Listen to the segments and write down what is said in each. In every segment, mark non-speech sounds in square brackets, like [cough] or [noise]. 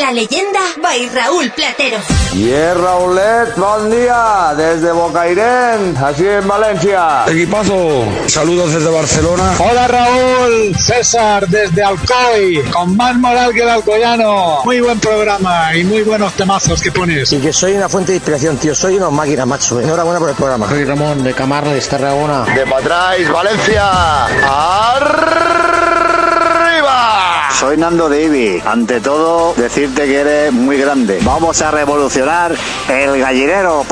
La leyenda by Raúl Platero. Y es Raulet, buen día, desde Bocairén, así en Valencia. Equipazo, saludos desde Barcelona. Hola Raúl, César desde Alcoy, con más moral que el alcoyano. Muy buen programa y muy buenos temazos que pones. Y que soy una fuente de inspiración, tío, soy una máquina, macho. Enhorabuena por el programa. Soy Ramón de Camarra, de Tarragona. De Patrais, Valencia. ¡Arriba! Soy Nando de Ibi. Ante todo, decirte que eres muy grande. Vamos a revolucionar el gallinero.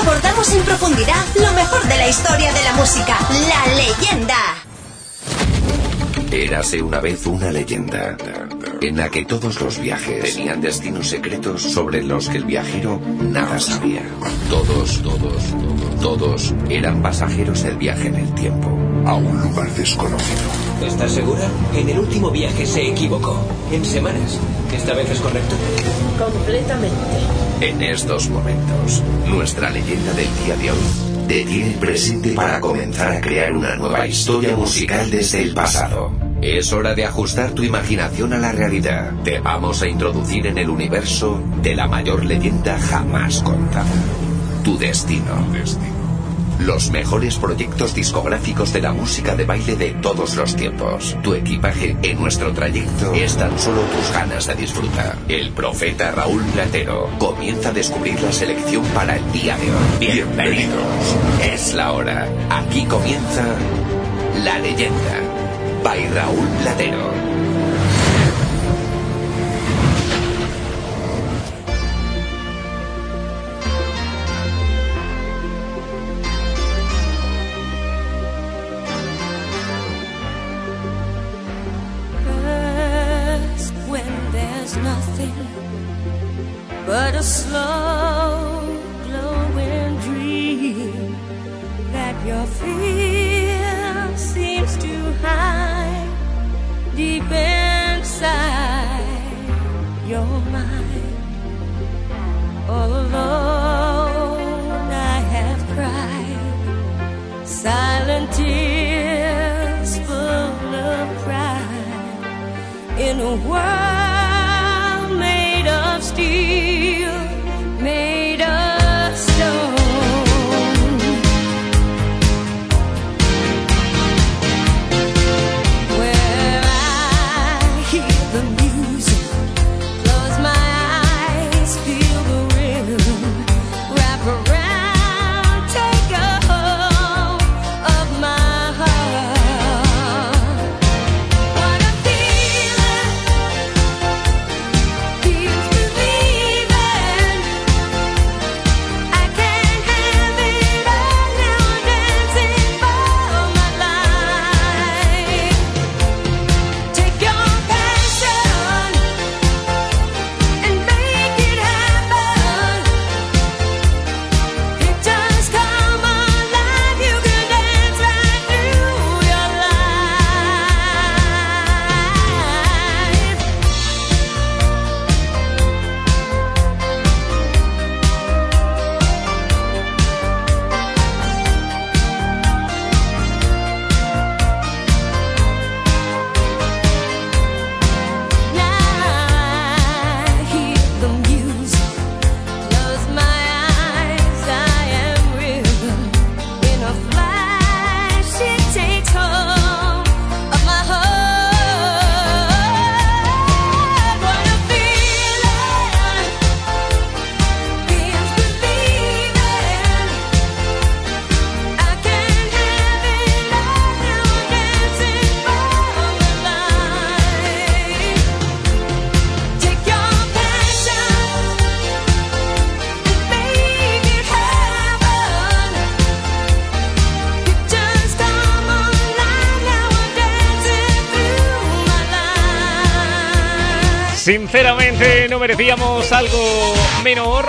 Abordamos en profundidad lo mejor de la historia de la música. La leyenda. Érase una vez una leyenda en la que todos los viajes tenían destinos secretos sobre los que el viajero nada sabía. Todos, todos, todos eran pasajeros del viaje en el tiempo a un lugar desconocido. ¿Estás segura? En el último viaje se equivocó. En semanas. ¿Esta vez es correcto? Completamente. En estos momentos, nuestra leyenda del día de hoy detiene el presente para comenzar a crear una nueva historia musical desde el pasado. Es hora de ajustar tu imaginación a la realidad. Te vamos a introducir en el universo de la mayor leyenda jamás contada. Tu destino. Los mejores proyectos discográficos de la música de baile de todos los tiempos. Tu equipaje en nuestro trayecto es tan solo tus ganas de disfrutar. El profeta Raúl Platero comienza a descubrir la selección para el día de hoy. Bienvenidos. Es la hora. Aquí comienza La Leyenda. By Raúl Platero. Merecíamos algo menor.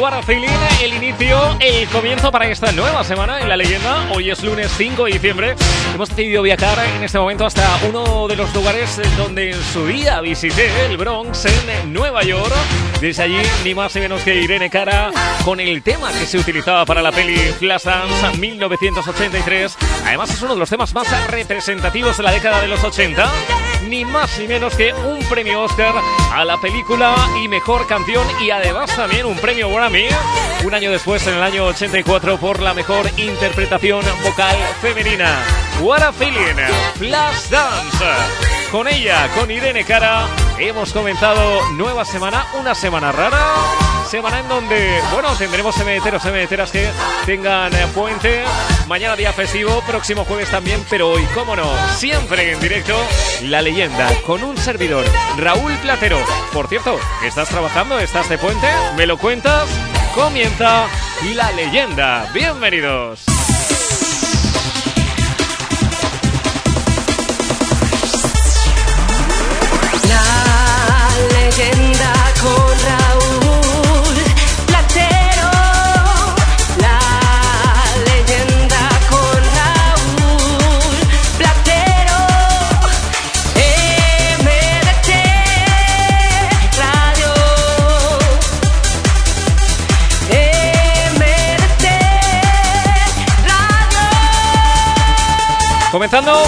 What Feeling, el inicio, el comienzo para esta nueva semana en la leyenda. Hoy es lunes 5 de diciembre. Hemos decidido viajar en este momento hasta uno de los lugares donde en su día visité, el Bronx, en Nueva York. Desde allí, ni más ni menos que Irene Cara con el tema que se utilizaba para la peli Flashdance 1983. Además, es uno de los temas más representativos de la década de los 80. ni más ni menos que un premio Oscar a la película y mejor canción y además también un premio Grammy un año después, en el año 84, por la mejor interpretación vocal femenina. What a Feeling, Flash Dance. Con ella, con Irene Cara, hemos comenzado nueva semana, una semana rara. Semana en donde, bueno, tendremos semeteros, semeteras que tengan eh, puente. Mañana día festivo, próximo jueves también, pero hoy, cómo no, siempre en directo, la leyenda con un servidor, Raúl Platero. Por cierto, ¿estás trabajando? ¿Estás de puente? ¿Me lo cuentas? Comienza la leyenda. Bienvenidos. La leyenda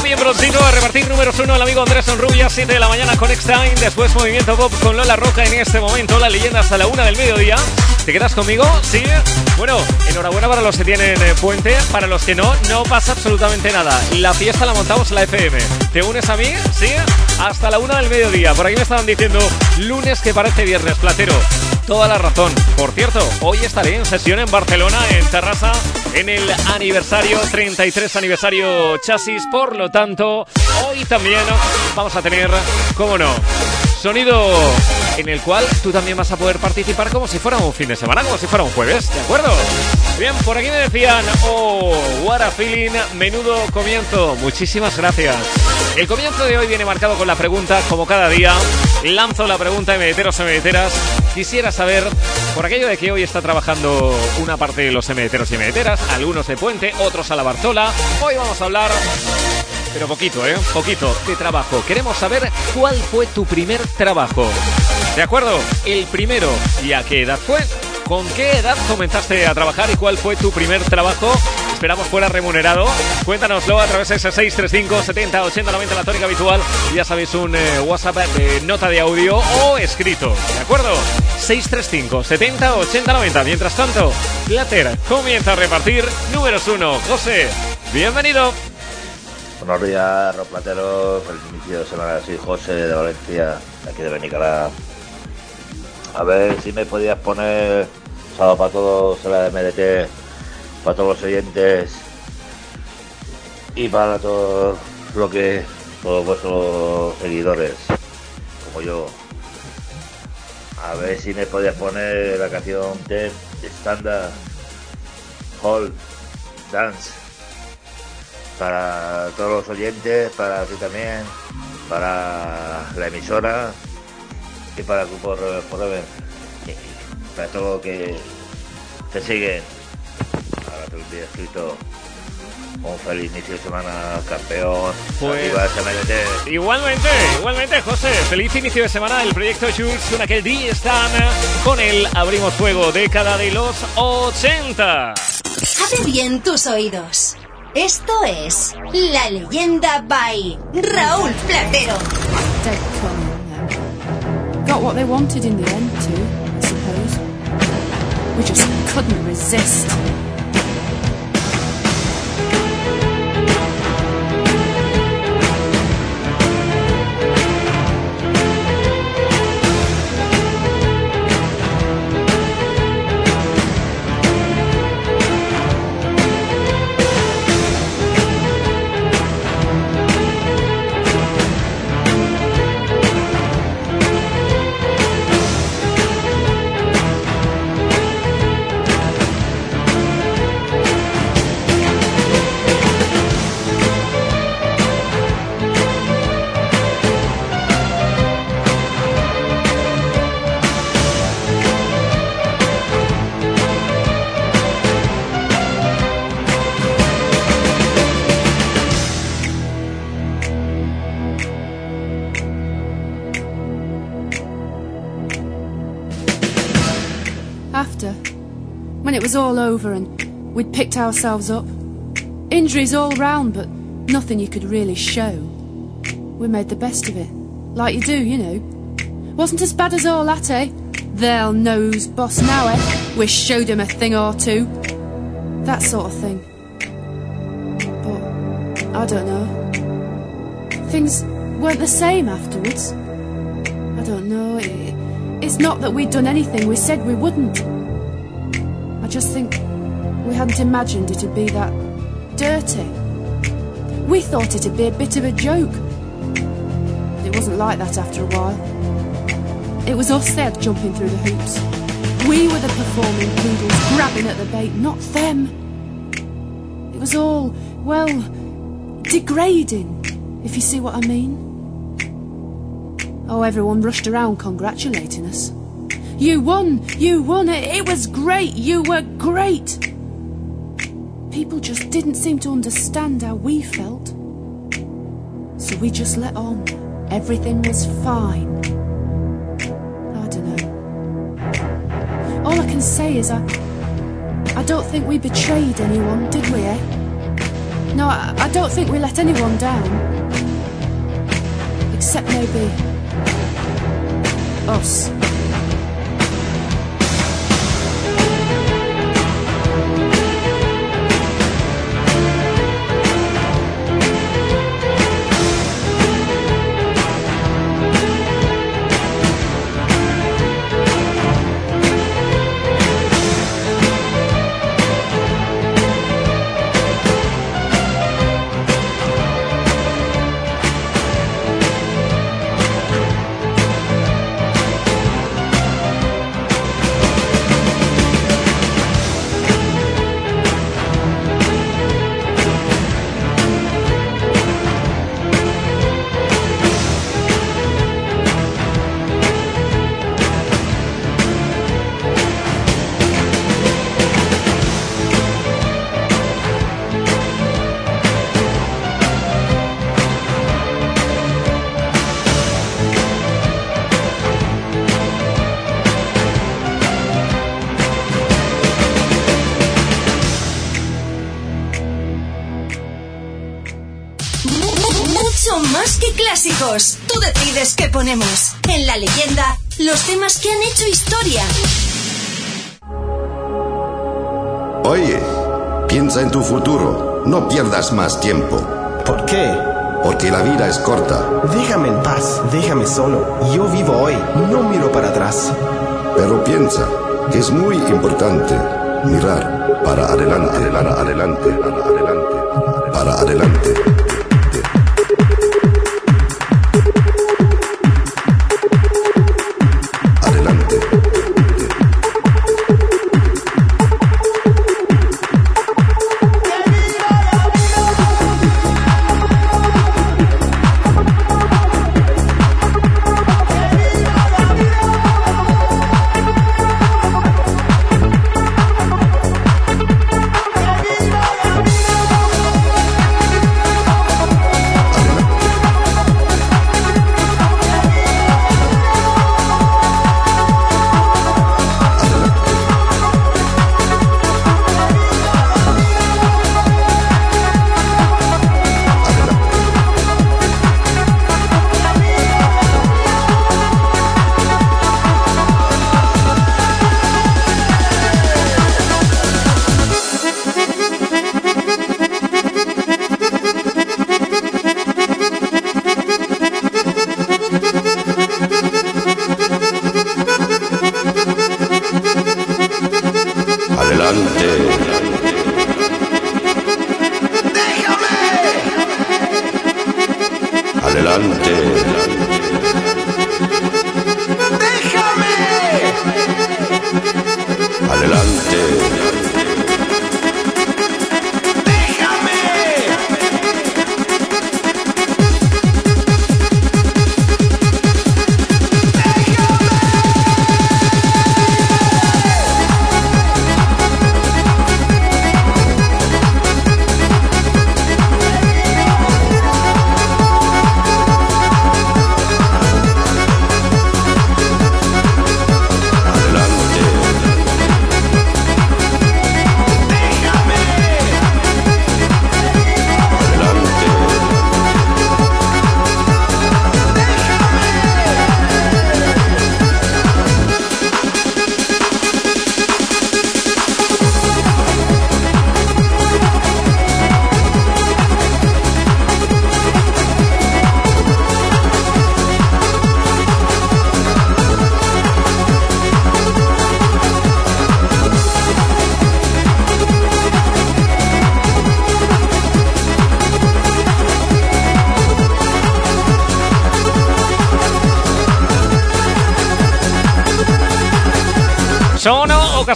bien prontito a repartir números uno al amigo Andrés Sonrubia, 7 de la mañana con X-Time, después Movimiento Pop con Lola Roca en este momento, la leyenda hasta la una del mediodía. ¿Te quedas conmigo? ¿Sí? Bueno, enhorabuena para los que tienen eh, puente, para los que no, no pasa absolutamente nada. La fiesta la montamos en la FM. ¿Te unes a mí? ¿Sí? Hasta la una del mediodía. Por aquí me estaban diciendo, lunes que parece viernes, platero. Toda la razón. Por cierto, hoy estaré en sesión en Barcelona, en Terrassa, en el aniversario, 33 aniversario chasis. Por lo tanto, hoy también vamos a tener, cómo no, sonido en el cual tú también vas a poder participar como si fuera un fin de semana, como si fuera un jueves, ¿de acuerdo? Bien, por aquí me decían, oh, what a feeling, menudo comienzo. Muchísimas gracias. El comienzo de hoy viene marcado con la pregunta, como cada día. Lanzo la pregunta de medeteros y medeteras. Quisiera saber, por aquello de que hoy está trabajando una parte de los medeteros y medeteras, algunos de Puente, otros a la Bartola. Hoy vamos a hablar pero poquito, ¿eh? Poquito de trabajo. Queremos saber cuál fue tu primer trabajo. ¿De acuerdo? El primero. ¿Y a qué edad fue? ¿Con qué edad comenzaste a trabajar y cuál fue tu primer trabajo? Esperamos fuera remunerado. Cuéntanoslo a través de ese 635 70 80 90 la tónica habitual. Ya sabéis, un eh, WhatsApp de nota de audio o escrito. ¿De acuerdo? 635 70 80 90. Mientras tanto, Plater comienza a repartir números uno. José, bienvenido. Buenos días, Roplatero. Feliz inicio de semana. Soy José de Valencia, de aquí de Benicalá. A ver si me podías poner sábado para todos la de MDT, para todos los oyentes y para todos lo que todos vuestros seguidores, como yo. A ver si me podías poner la canción de Standard Hall Dance para todos los oyentes, para ti también, para la emisora y para el grupo Rebel Forever. Y Para todo lo que te siguen. Ahora te lo he escrito. Un feliz inicio de semana, campeón. Pues-. Igualmente, igualmente, José. Feliz inicio de semana del proyecto Jules con aquel día están con él abrimos fuego década de los 80. Abre bien tus oídos. Esto es La Leyenda by Raúl Platero. Got what they wanted in the end, too, I suppose. We just couldn't resist. After, when it was all over and we'd picked ourselves up, injuries all round, but nothing you could really show. we made the best of it. Like you do, you know. Wasn't as bad as all that, eh? They'll know who's boss now, eh? We showed 'em a thing or two. That sort of thing. But, I don't know. Things weren't the same afterwards. I don't know. It, it's not that we'd done anything we said we wouldn't. I just think we hadn't imagined it'd be that dirty. We thought it'd be a bit of a joke. It wasn't like that after a while. It was us had jumping through the hoops. We were the performing poodles grabbing at the bait, not them. It was all, well, degrading, if you see what I mean. Oh, everyone rushed around congratulating us. You won! You won! It, it was great! You were great! People just didn't seem to understand how we felt. So we just let on. Everything was fine. I don't know. All I can say is I. I don't think we betrayed anyone, did we, eh? No, I, I don't think we let anyone down. Except maybe. Us. Tú decides qué ponemos. En la leyenda, los temas que han hecho historia. Oye, piensa en tu futuro. No pierdas más tiempo. ¿Por qué? Porque la vida es corta. Déjame en paz, déjame solo. Yo vivo hoy, no miro para atrás. Pero piensa que es muy importante mirar para adelante, para adelante, para adelante, para adelante. Adelante.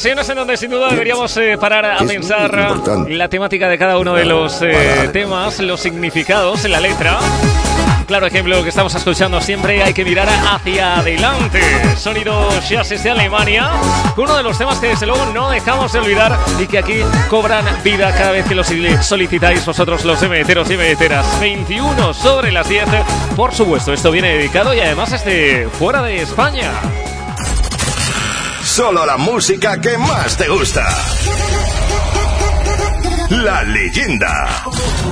Ocasiones en donde sin duda deberíamos eh, parar a Es pensar la temática de cada uno de los eh, temas, los significados en la letra. Claro ejemplo que estamos escuchando siempre hay que mirar hacia adelante. Sonido Chasis de Alemania, uno de los temas que desde luego no dejamos de olvidar y que aquí cobran vida cada vez que los solicitáis vosotros los emeteros y emeteras. 21 sobre las 10. Por supuesto, esto viene dedicado y además es de fuera de España. Solo la música que más te gusta. La leyenda.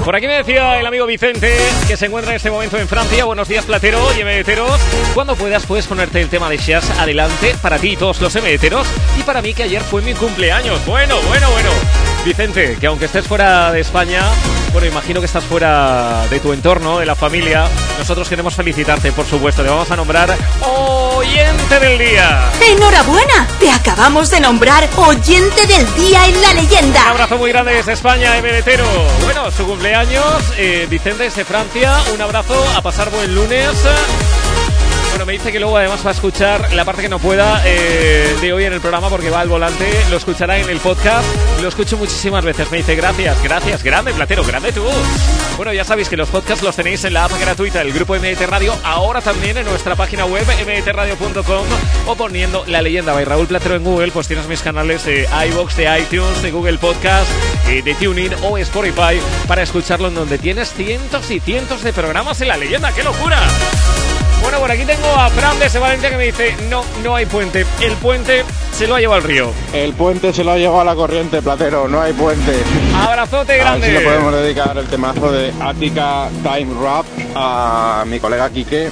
Por aquí me decía el amigo Vicente, que se encuentra en este momento en Francia. Buenos días, Platero y emeteros. Cuando puedas, puedes ponerte el tema de Shaz adelante para ti y todos los emeteros. Y para mí, que ayer fue mi cumpleaños. Bueno, bueno, bueno. Vicente, que aunque estés fuera de España, bueno, imagino que estás fuera de tu entorno, de la familia. Nosotros queremos felicitarte, por supuesto. Te vamos a nombrar oyente del día. ¡Enhorabuena! Te acabamos de nombrar oyente del día en la Un leyenda. abrazo muy grande desde España, MBTero. Bueno, su cumpleaños, eh, Vicente desde Francia. Un abrazo, a pasar buen lunes. Bueno, me dice que luego además va a escuchar la parte que no pueda eh, de hoy en el programa porque va al volante, lo escuchará en el podcast. Lo escucho muchísimas veces. Me dice gracias, gracias, grande, platero, grande tú. Bueno, ya sabéis que los podcasts los tenéis en la app gratuita del grupo MDT Radio, ahora también en nuestra página web mdtradio.com o poniendo la leyenda by Raúl Platero en Google, pues tienes mis canales de iBox, de iTunes, de Google Podcast, eh, de TuneIn o Spotify para escucharlo en donde tienes cientos y cientos de programas en la leyenda. ¡Qué locura! Bueno, por aquí tengo a Fran de Valencia que me dice, no, no hay puente. El puente se lo ha llevado al río. El puente se lo ha llevado a la corriente, Platero, no hay puente. Abrazote A ver si grande. le podemos dedicar el temazo de Attica Time Rap a mi colega Quique,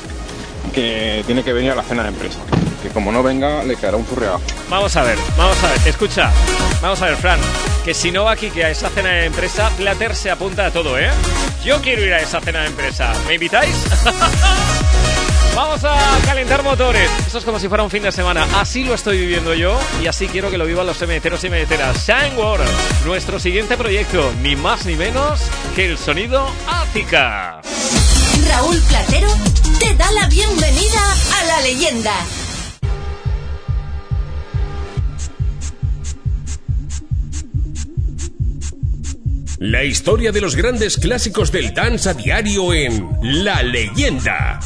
que tiene que venir a la cena de empresa. Que como no venga, le quedará un furreado. Vamos a ver, vamos a ver, escucha. Vamos a ver, Fran, que si no va aquí que a esa cena de empresa, Plater se apunta a todo, ¿eh? Yo quiero ir a esa cena de empresa. ¿Me invitáis? [laughs] Vamos a calentar motores. Esto es como si fuera un fin de semana. Así lo estoy viviendo yo y así quiero que lo vivan los meteros y meteras. Shine World, nuestro siguiente proyecto, ni más ni menos que el sonido Ática. Raúl Platero te da la bienvenida a la leyenda. La historia de los grandes clásicos del dance a diario en La Leyenda.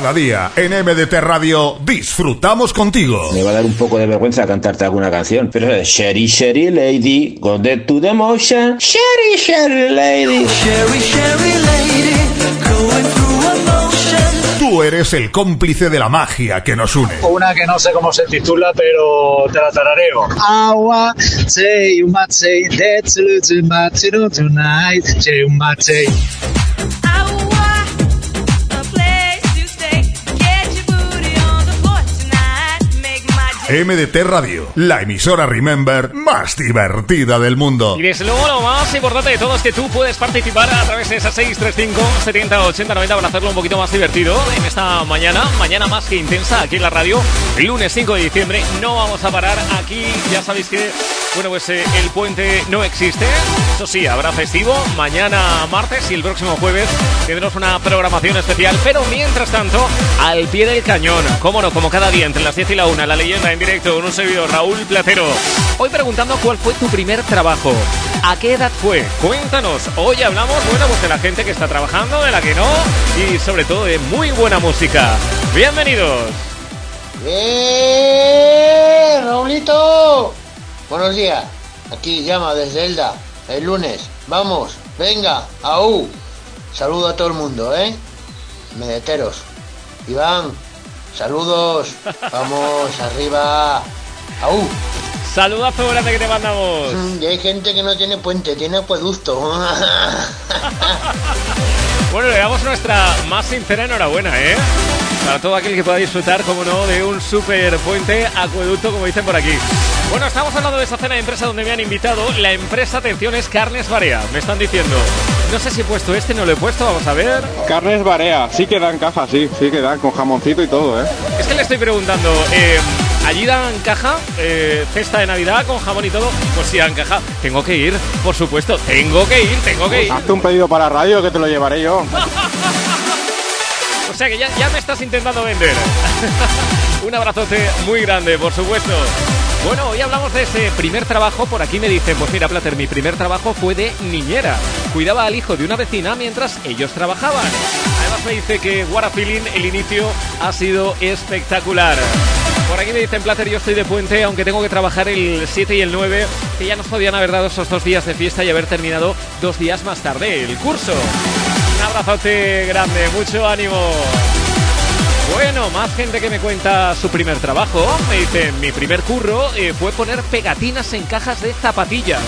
Cada día en MDT Radio disfrutamos contigo. Me va a dar un poco de vergüenza cantarte alguna canción, pero es Sherry Sherry Lady, go dead to the motion, Sherry Sherry Lady. Sherry, Sherry lady, going through emotion. Tú eres el cómplice de la magia que nos une. Una que no sé cómo se titula, pero te la tarareo. Agua, say you might say that's a little tonight. Say you might say. MDT Radio, la emisora Remember más divertida del mundo. Y desde luego lo más importante de todo es que tú puedes participar a través de esa 635 70 80 90 para hacerlo un poquito más divertido en esta mañana, mañana más que intensa aquí en la radio, lunes 5 de diciembre. No vamos a parar aquí, ya sabéis que, bueno, pues eh, el puente no existe. Eso sí, habrá festivo mañana martes y el próximo jueves tendremos una programación especial. Pero mientras tanto, al pie del cañón, cómo no, como cada día entre las 10 y la 1, la leyenda en directo con un servidor Raúl Platero. Hoy preguntando cuál fue tu primer trabajo. ¿A qué edad fue? Cuéntanos. Hoy hablamos, bueno, pues de la gente que está trabajando, de la que no y sobre todo de muy buena música. Bienvenidos. ¡Eh! ¡Raulito! Buenos días. Aquí llama desde Elda. El lunes. Vamos. Venga. ¡Au! Saludo a todo el mundo, ¿eh? Medeteros. Iván. Saludos. [laughs] Vamos. Arriba. ¡Au! Saludazo grande que te mandamos. Mm, Y hay gente que no tiene puente, tiene acueducto. [laughs] [laughs] Bueno, le damos nuestra más sincera enhorabuena, ¿eh? Para todo aquel que pueda disfrutar, como no, de un super puente acueducto, como dicen por aquí. Bueno, estamos hablando de esa cena de empresa donde me han invitado. La empresa, atención, es Carnes Barea. Me están diciendo. No sé si he puesto este, no lo he puesto, vamos a ver. Carnes Barea, sí que dan caja, sí, sí que dan, con jamoncito y todo, ¿eh? Es que le estoy preguntando, eh, ¿allí dan caja? Eh, ¿Cesta de Navidad con jamón y todo? Pues sí, dan caja. Tengo que ir, por supuesto. Tengo que ir, tengo que ir. Hazte un pedido para radio que te lo llevaré yo. [laughs] Sea que ya, me estás intentando vender. [laughs] Un abrazote muy grande, por supuesto. Bueno, hoy hablamos de ese primer trabajo. Por aquí me dicen, pues mira, Plater, mi primer trabajo fue de niñera. Cuidaba al hijo de una vecina mientras ellos trabajaban. Además me dice que What Feeling, el inicio ha sido espectacular. Por aquí me dicen, Plater, yo estoy de puente, aunque tengo que trabajar el 7 y el 9, que ya nos podían haber dado esos dos días de fiesta y haber terminado dos días más tarde el curso. Abrazote grande, mucho ánimo. Bueno, más gente que me cuenta su primer trabajo. Me dicen, mi primer curro eh, fue poner pegatinas en cajas de zapatillas.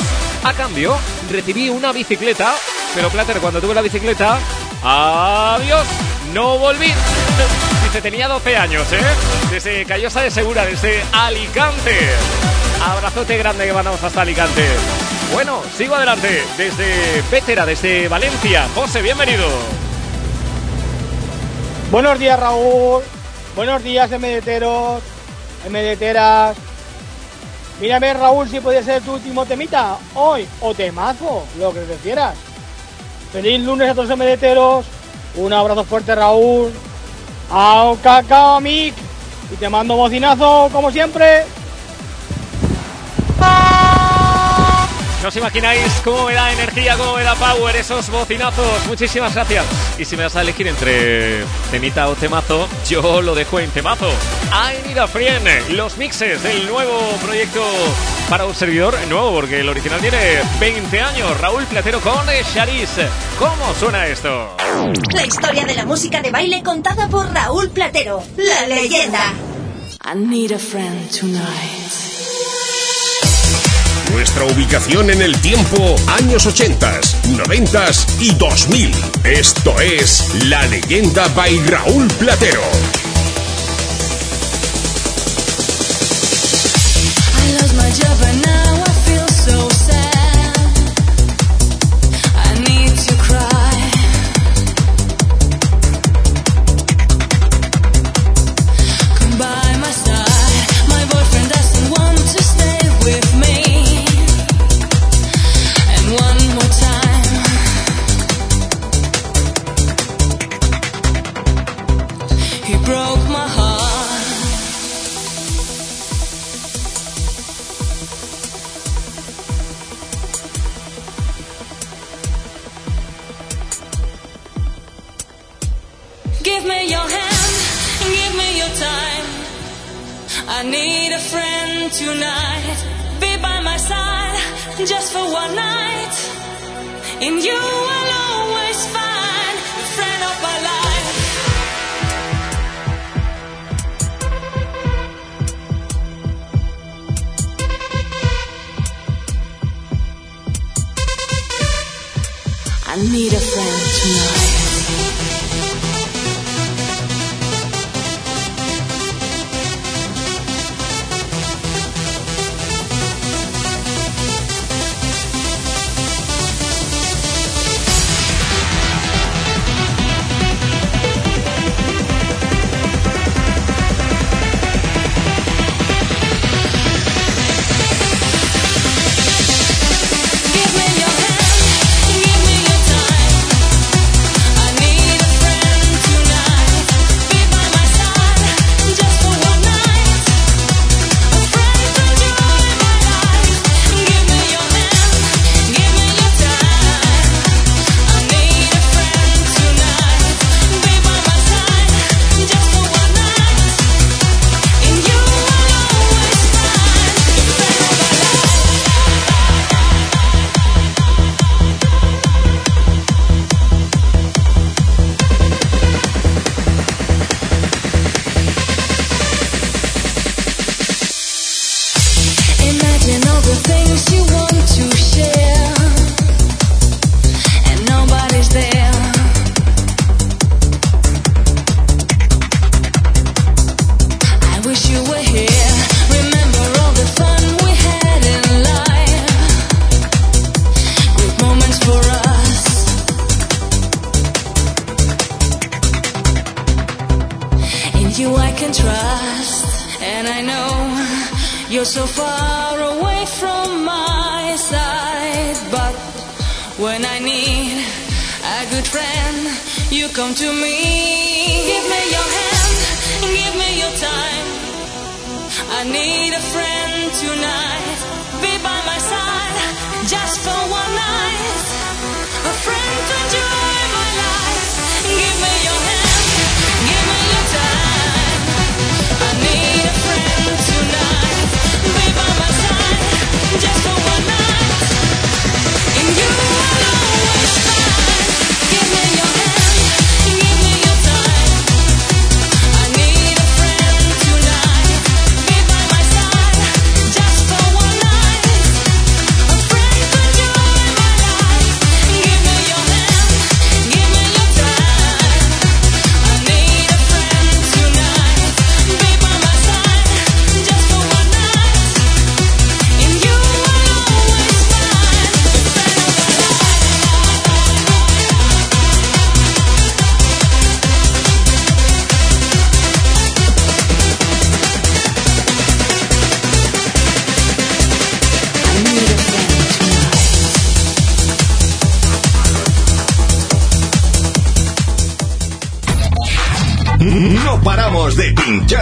A cambio, recibí una bicicleta, pero Plater, cuando tuve la bicicleta, adiós, no volví. [laughs] Dice, tenía 12 años, ¿eh? Desde Callosa de Segura, desde Alicante. Abrazote grande que mandamos hasta Alicante. Bueno, sigo adelante, desde Vétera, desde Valencia. José, bienvenido. Buenos días, Raúl. Buenos días, MDTeros, MDTeras. Mírame, Raúl, si puede ser tu último temita hoy o temazo, lo que prefieras. Feliz lunes a todos los MDTeros. Un abrazo fuerte, Raúl. Ao cacao, Mick. Y te mando bocinazo, como siempre. No os imagináis cómo me da energía, cómo me da power esos bocinazos. Muchísimas gracias. Y si me vas a elegir entre temita o temazo, yo lo dejo en temazo. I Need a Friend, los mixes del nuevo proyecto para un servidor nuevo, porque el original tiene 20 años. Raúl Platero con Charis. ¿Cómo suena esto? La historia de la música de baile contada por Raúl Platero, la leyenda. I need a friend tonight. Nuestra ubicación en el tiempo, años 80, 90 y 2000. Esto es La Leyenda by Raúl Platero.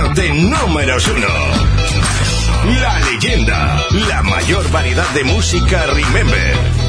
de números uno. La leyenda, la mayor variedad de música Remember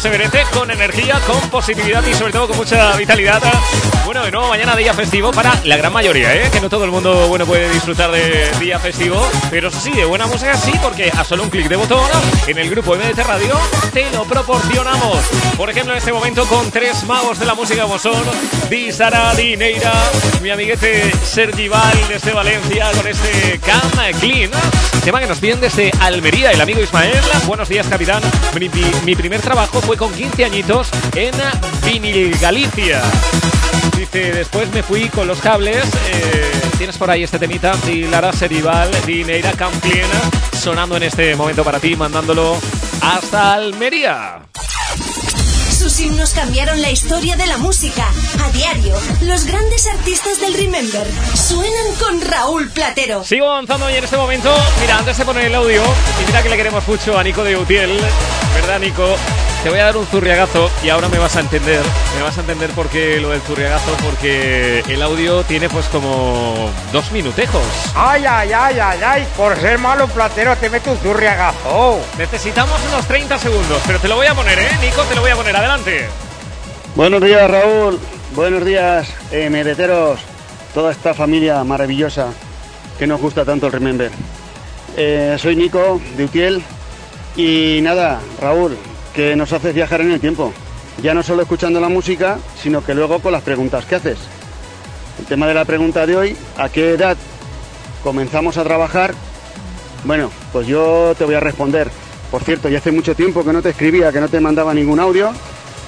se merece, con energía, con positividad y sobre todo con mucha vitalidad. Bueno, de nuevo mañana día festivo para la gran mayoría, ¿eh? Que no todo el mundo bueno puede disfrutar de día festivo, pero sí, de buena música sí, porque a solo un clic de botón en el grupo MDT Radio te lo proporcionamos. Por ejemplo, en este momento con tres magos de la música como son Di Sara, mi amiguete Sergi Val desde Valencia con este Cam Clean, tema que nos piden desde Almería el amigo Ismael. Buenos días, capitán. Mi, primer trabajo fue con 15 añitos en Vinil Galicia. Dice, después me fui con los cables. eh, Tienes por ahí este temita, Di Lara Serival, Di Neira Cam Clean, sonando en este momento para ti, mandándolo hasta Almería. Sus himnos cambiaron la historia de la música. A diario, los grandes artistas del Remember suenan con Raúl Platero. Sigo avanzando y en este momento, mira, antes de poner el audio, y mira que le queremos mucho a Nico de Utiel, ¿verdad, Nico? Te voy a dar un zurriagazo y ahora me vas a entender. Me vas a entender por qué lo del zurriagazo, porque el audio tiene pues como dos minutejos. Ay, ay, ay, ay, ay, por ser malo platero te meto un zurriagazo. Necesitamos unos 30 segundos, pero te lo voy a poner, ¿eh? Nico, te lo voy a poner. Adelante. Buenos días, Raúl. Buenos días, eh, mereteros. Toda esta familia maravillosa que nos gusta tanto el Remember. Eh, soy Nico de Utiel y nada, Raúl, que nos haces viajar en el tiempo. Ya no solo escuchando la música, sino que luego con las preguntas que haces. El tema de la pregunta de hoy, ¿a qué edad comenzamos a trabajar? Bueno, pues yo te voy a responder. Por cierto, ya hace mucho tiempo que no te escribía, que no te mandaba ningún audio.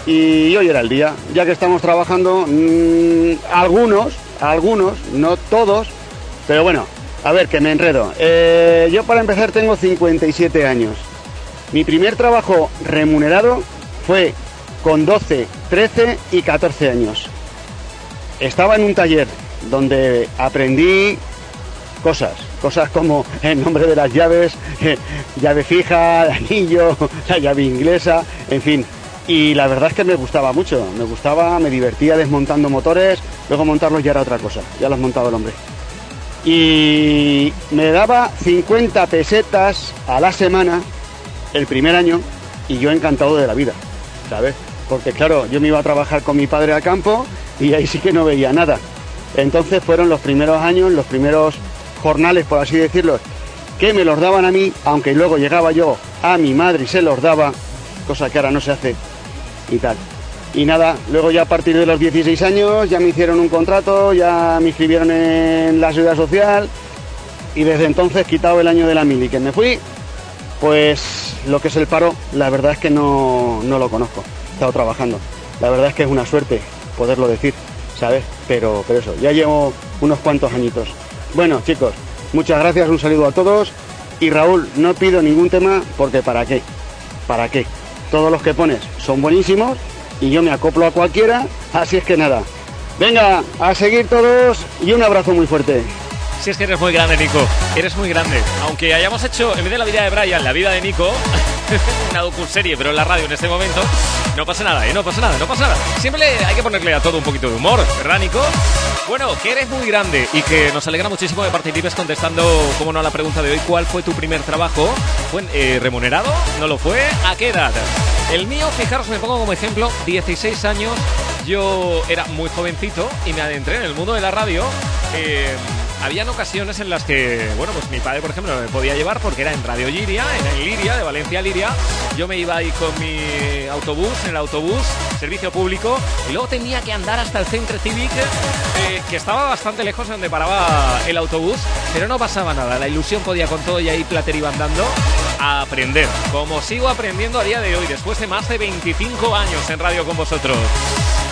Y hoy era el día, ya que estamos trabajando, mm, algunos, algunos, no todos, pero bueno, a ver, que me enredo. Eh, yo para empezar tengo 57 años. Mi primer trabajo remunerado fue con 12, 13 y 14 años. Estaba en un taller donde aprendí cosas, cosas como el nombre de las llaves, [laughs] llave fija, anillo, [laughs] la llave inglesa, en fin. Y la verdad es que me gustaba mucho, me gustaba, me divertía desmontando motores, luego montarlos ya era otra cosa, ya los montaba el hombre. Y me daba 50 pesetas a la semana el primer año y yo encantado de la vida, ¿sabes? Porque claro, yo me iba a trabajar con mi padre al campo y ahí sí que no veía nada. Entonces fueron los primeros años, los primeros jornales, por así decirlo, que me los daban a mí, aunque luego llegaba yo a mi madre y se los daba, cosa que ahora no se hace y tal. Y nada, luego ya a partir de los 16 años ya me hicieron un contrato, ya me inscribieron en la seguridad social y desde entonces quitado el año de la mili que me fui, pues lo que es el paro, la verdad es que no, no lo conozco. Trabajando. La verdad es que es una suerte poderlo decir, ¿sabes? Pero, pero eso, ya llevo unos cuantos añitos. Bueno, chicos, muchas gracias, un saludo a todos. Y Raúl, no pido ningún tema porque ¿para qué? ¿Para qué? Todos los que pones son buenísimos y yo me acoplo a cualquiera, así es que nada. Venga, a seguir todos y un abrazo muy fuerte. Si es que eres muy grande, Nico. Eres muy grande. Aunque hayamos hecho, en vez de la vida de Brian, la vida de Nico, [laughs] una docu-serie, pero en la radio en este momento, no pasa nada, ¿eh? No pasa nada, no pasa nada. Siempre hay que ponerle a todo un poquito de humor, ¿verdad, Nico? Bueno, que eres muy grande y que nos alegra muchísimo que participes contestando, como no, a la pregunta de hoy, ¿cuál fue tu primer trabajo? ¿Fue eh, remunerado? ¿No lo fue? ¿A qué edad? El mío, fijaros, me pongo como ejemplo, 16 años, yo era muy jovencito y me adentré en el mundo de la radio. eh, habían ocasiones en las que, bueno, pues mi padre, por ejemplo, me podía llevar porque era en Radio Liria, en Liria, de Valencia Liria, Yo me iba ahí con mi autobús, en el autobús, servicio público, y luego tenía que andar hasta el centro Civic, eh, que estaba bastante lejos de donde paraba el autobús, pero no pasaba nada. La ilusión podía con todo y ahí Plater iba andando a aprender, como sigo aprendiendo a día de hoy, después de más de 25 años en radio con vosotros.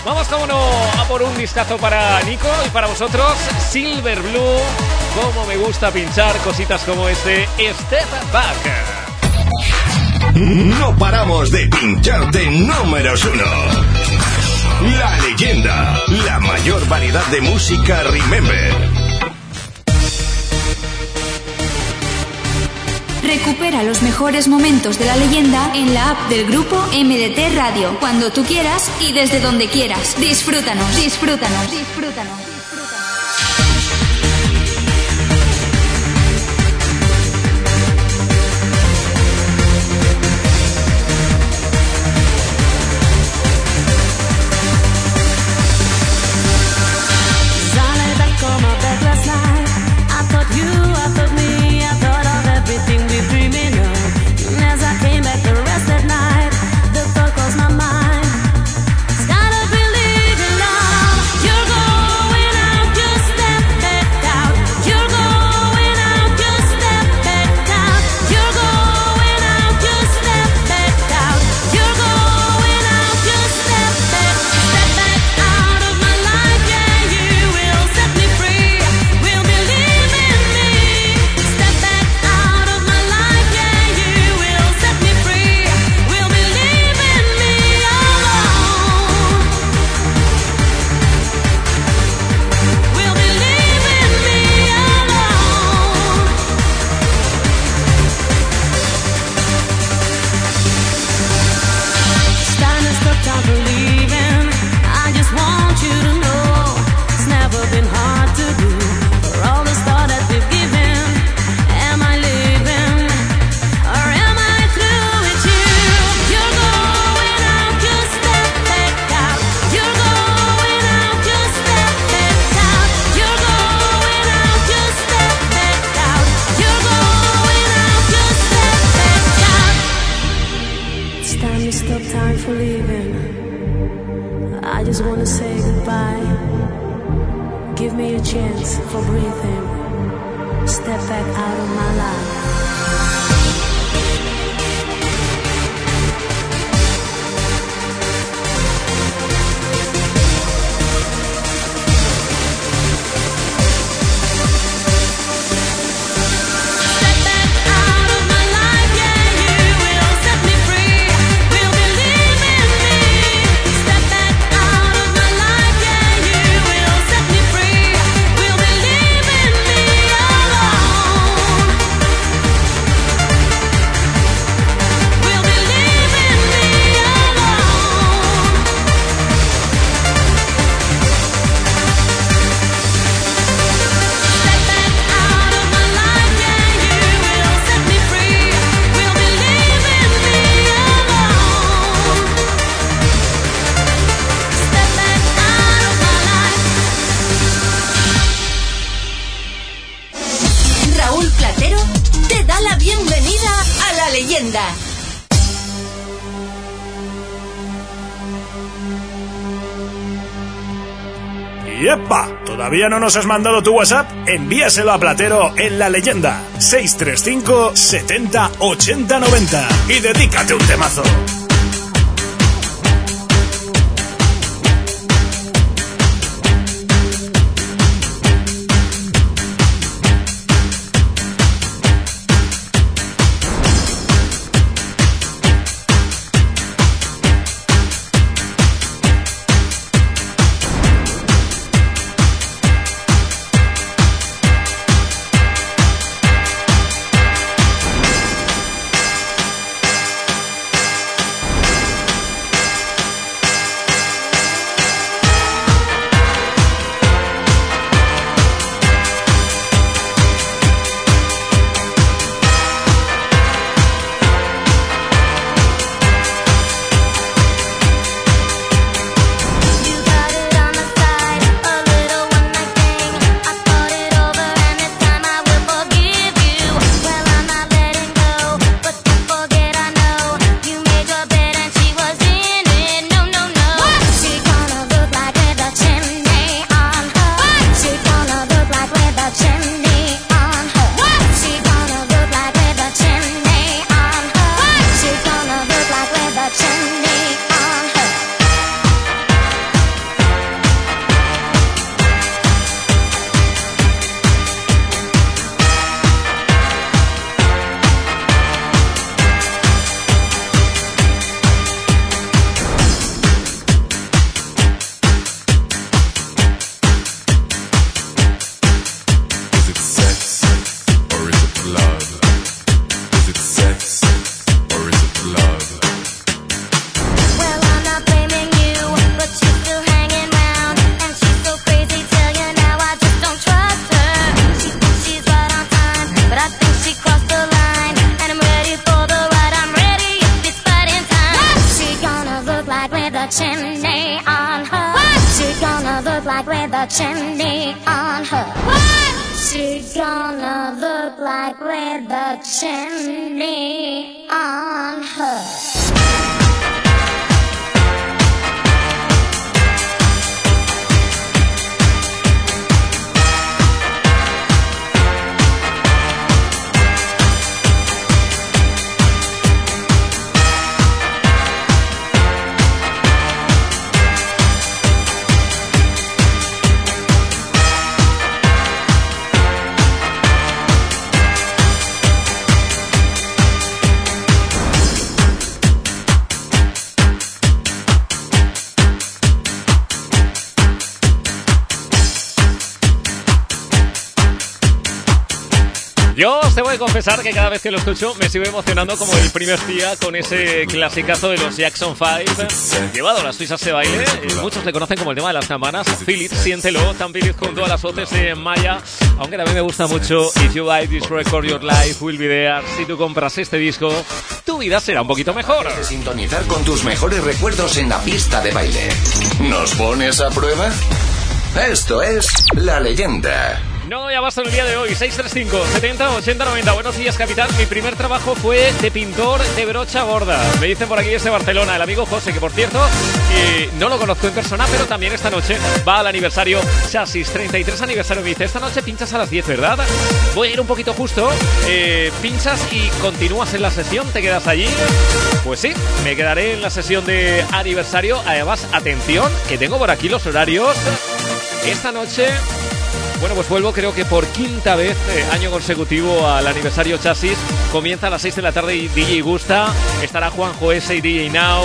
Vamos, como no, a por un vistazo para Nico y para vosotros, Silver Blue. Como me gusta pinchar cositas como este Step Back. No paramos de pincharte números uno. La leyenda, la mayor variedad de música Remember. Recupera los mejores momentos de la leyenda en la app del grupo MDT Radio, cuando tú quieras y desde donde quieras. Disfrútanos, disfrútanos, disfrútanos. ¿Todavía no nos has mandado tu WhatsApp? Envíaselo a Platero en la leyenda 635 70 80 90 y dedícate un temazo. Os debo de confesar que cada vez que lo escucho me sigo emocionando como el primer día con ese clasicazo de los Jackson 5 llevado a las suizas se baile. Eh, muchos le conocen como el tema de las campanas. Philip, siéntelo, tan Philip junto a las voces de Maya. Aunque también me gusta mucho If you buy this record, your life will be there. Si tú compras este disco, tu vida será un poquito mejor. De sintonizar con tus mejores recuerdos en la pista de baile. ¿Nos pones a prueba? Esto es La Leyenda. No, ya basta en el día de hoy. 635 70 80 90. Buenos días, capitán. Mi primer trabajo fue de pintor de brocha gorda. Me dicen por aquí desde Barcelona el amigo José, que por cierto, no lo conozco en persona, pero también esta noche va al aniversario Chasis 33 aniversario. Me dice, esta noche pinchas a las 10, ¿verdad? Voy a ir un poquito justo. Eh, pinchas y continúas en la sesión. ¿Te quedas allí? Pues sí, me quedaré en la sesión de aniversario. Además, atención, que tengo por aquí los horarios. Esta noche bueno, pues vuelvo creo que por quinta vez, eh, año consecutivo al aniversario Chasis. Comienza a las 6 de la tarde y DJ Gusta. Estará Juanjo S y DJ Now.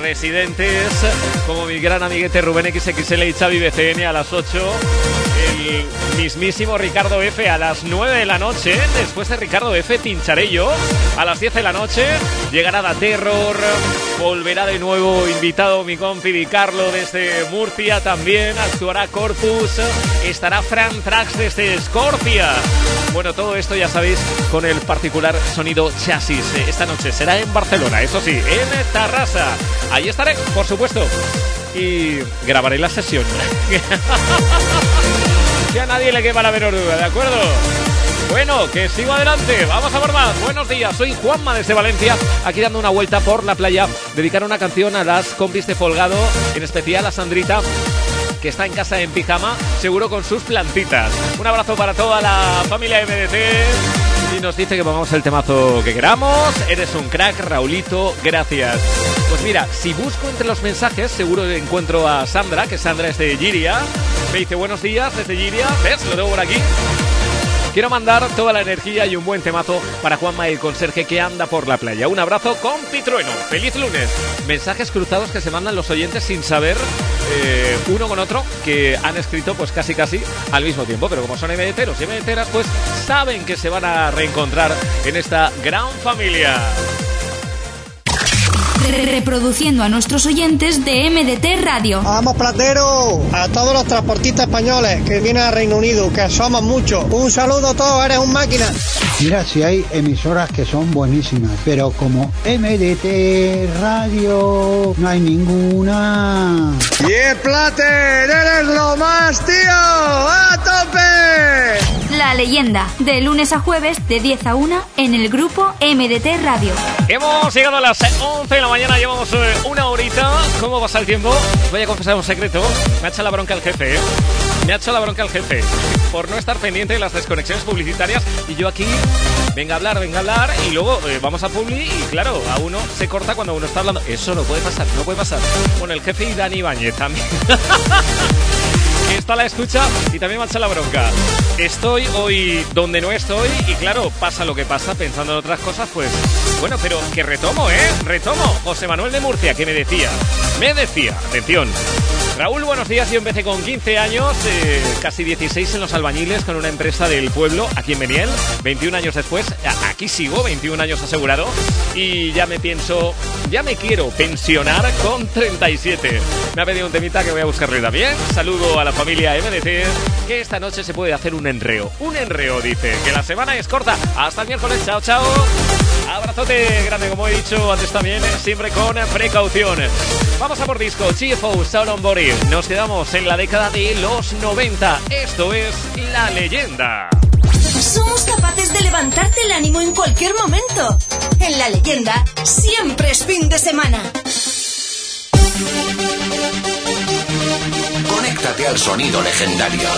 Residentes, como mi gran amiguete Rubén XXL y Xavi BCN a las 8. Mismísimo Ricardo F a las 9 de la noche. Después de Ricardo F pincharé yo a las 10 de la noche. Llegará Da Terror. Volverá de nuevo invitado mi compi Di Carlo desde Murcia también. Actuará Corpus. Estará Fran Trax desde Scorpia. Bueno, todo esto ya sabéis con el particular sonido chasis. Esta noche será en Barcelona, eso sí, en Tarrasa. Ahí estaré, por supuesto. Y grabaré la sesión. [laughs] que a nadie le quema la menor duda, ¿de acuerdo? Bueno, que sigo adelante, vamos a por más. Buenos días, soy Juanma desde Valencia, aquí dando una vuelta por la playa, dedicar una canción a las compis de Folgado, en especial a Sandrita, que está en casa en pijama, seguro con sus plantitas. Un abrazo para toda la familia MDT. Y nos dice que pongamos el temazo que queramos. Eres un crack, Raulito, gracias. Pues mira, si busco entre los mensajes, seguro encuentro a Sandra, que Sandra es de Giria. Me dice buenos días desde Giria. ¿Ves? Lo tengo por aquí. Quiero mandar toda la energía y un buen temazo para Juanma el conserje que anda por la playa. Un abrazo con Pitrueno. ¡Feliz lunes! Mensajes cruzados que se mandan los oyentes sin saber eh, uno con otro que han escrito pues casi casi al mismo tiempo. Pero como son MDTeros y MDTeras, pues saben que se van a reencontrar en esta gran familia. Reproduciendo a nuestros oyentes de MDT Radio. Vamos, platero, a todos los transportistas españoles que vienen al Reino Unido, que somos muchos. Un saludo a todos, eres un máquina. Mira, si hay emisoras que son buenísimas, pero como MDT Radio no hay ninguna. Y el plater, eres lo más, tío. ¡A tope! La leyenda, de lunes a jueves de 10 a 1 en el grupo MDT Radio. Hemos llegado a las 11 de la mañana, llevamos eh, una horita. ¿Cómo pasa el tiempo? Voy a confesar un secreto. Me ha hecho la bronca el jefe, ¿eh? Me ha hecho la bronca el jefe por no estar pendiente de las desconexiones publicitarias y yo aquí venga a hablar, venga a hablar y luego eh, vamos a Publi y claro, a uno se corta cuando uno está hablando. Eso no puede pasar, no puede pasar. Bueno, el jefe y Dani Ibáñez también. [laughs] Está a la escucha y también me ha hecho la bronca. Estoy hoy donde no estoy y claro, pasa lo que pasa pensando en otras cosas, pues bueno, pero que retomo, ¿eh? Retomo. José Manuel de Murcia, que me decía, me decía, atención, Raúl, buenos días. Yo empecé con 15 años, eh, casi 16 en los albañiles, con una empresa del pueblo aquí en Beniel. 21 años después, aquí sigo, 21 años asegurado. Y ya me pienso, ya me quiero pensionar con 37. Me ha pedido un temita que voy a buscarle también. Saludo a la familia MDC, que esta noche se puede hacer un enreo. Un enreo, dice, que la semana es corta. Hasta el miércoles, chao, chao. Abrazote grande, como he dicho antes también, siempre con precaución. Vamos a por disco, GFO, Sound on Body. Nos quedamos en la década de los 90. Esto es La Leyenda. Somos capaces de levantarte el ánimo en cualquier momento. En La Leyenda siempre es fin de semana. Conéctate al sonido legendario.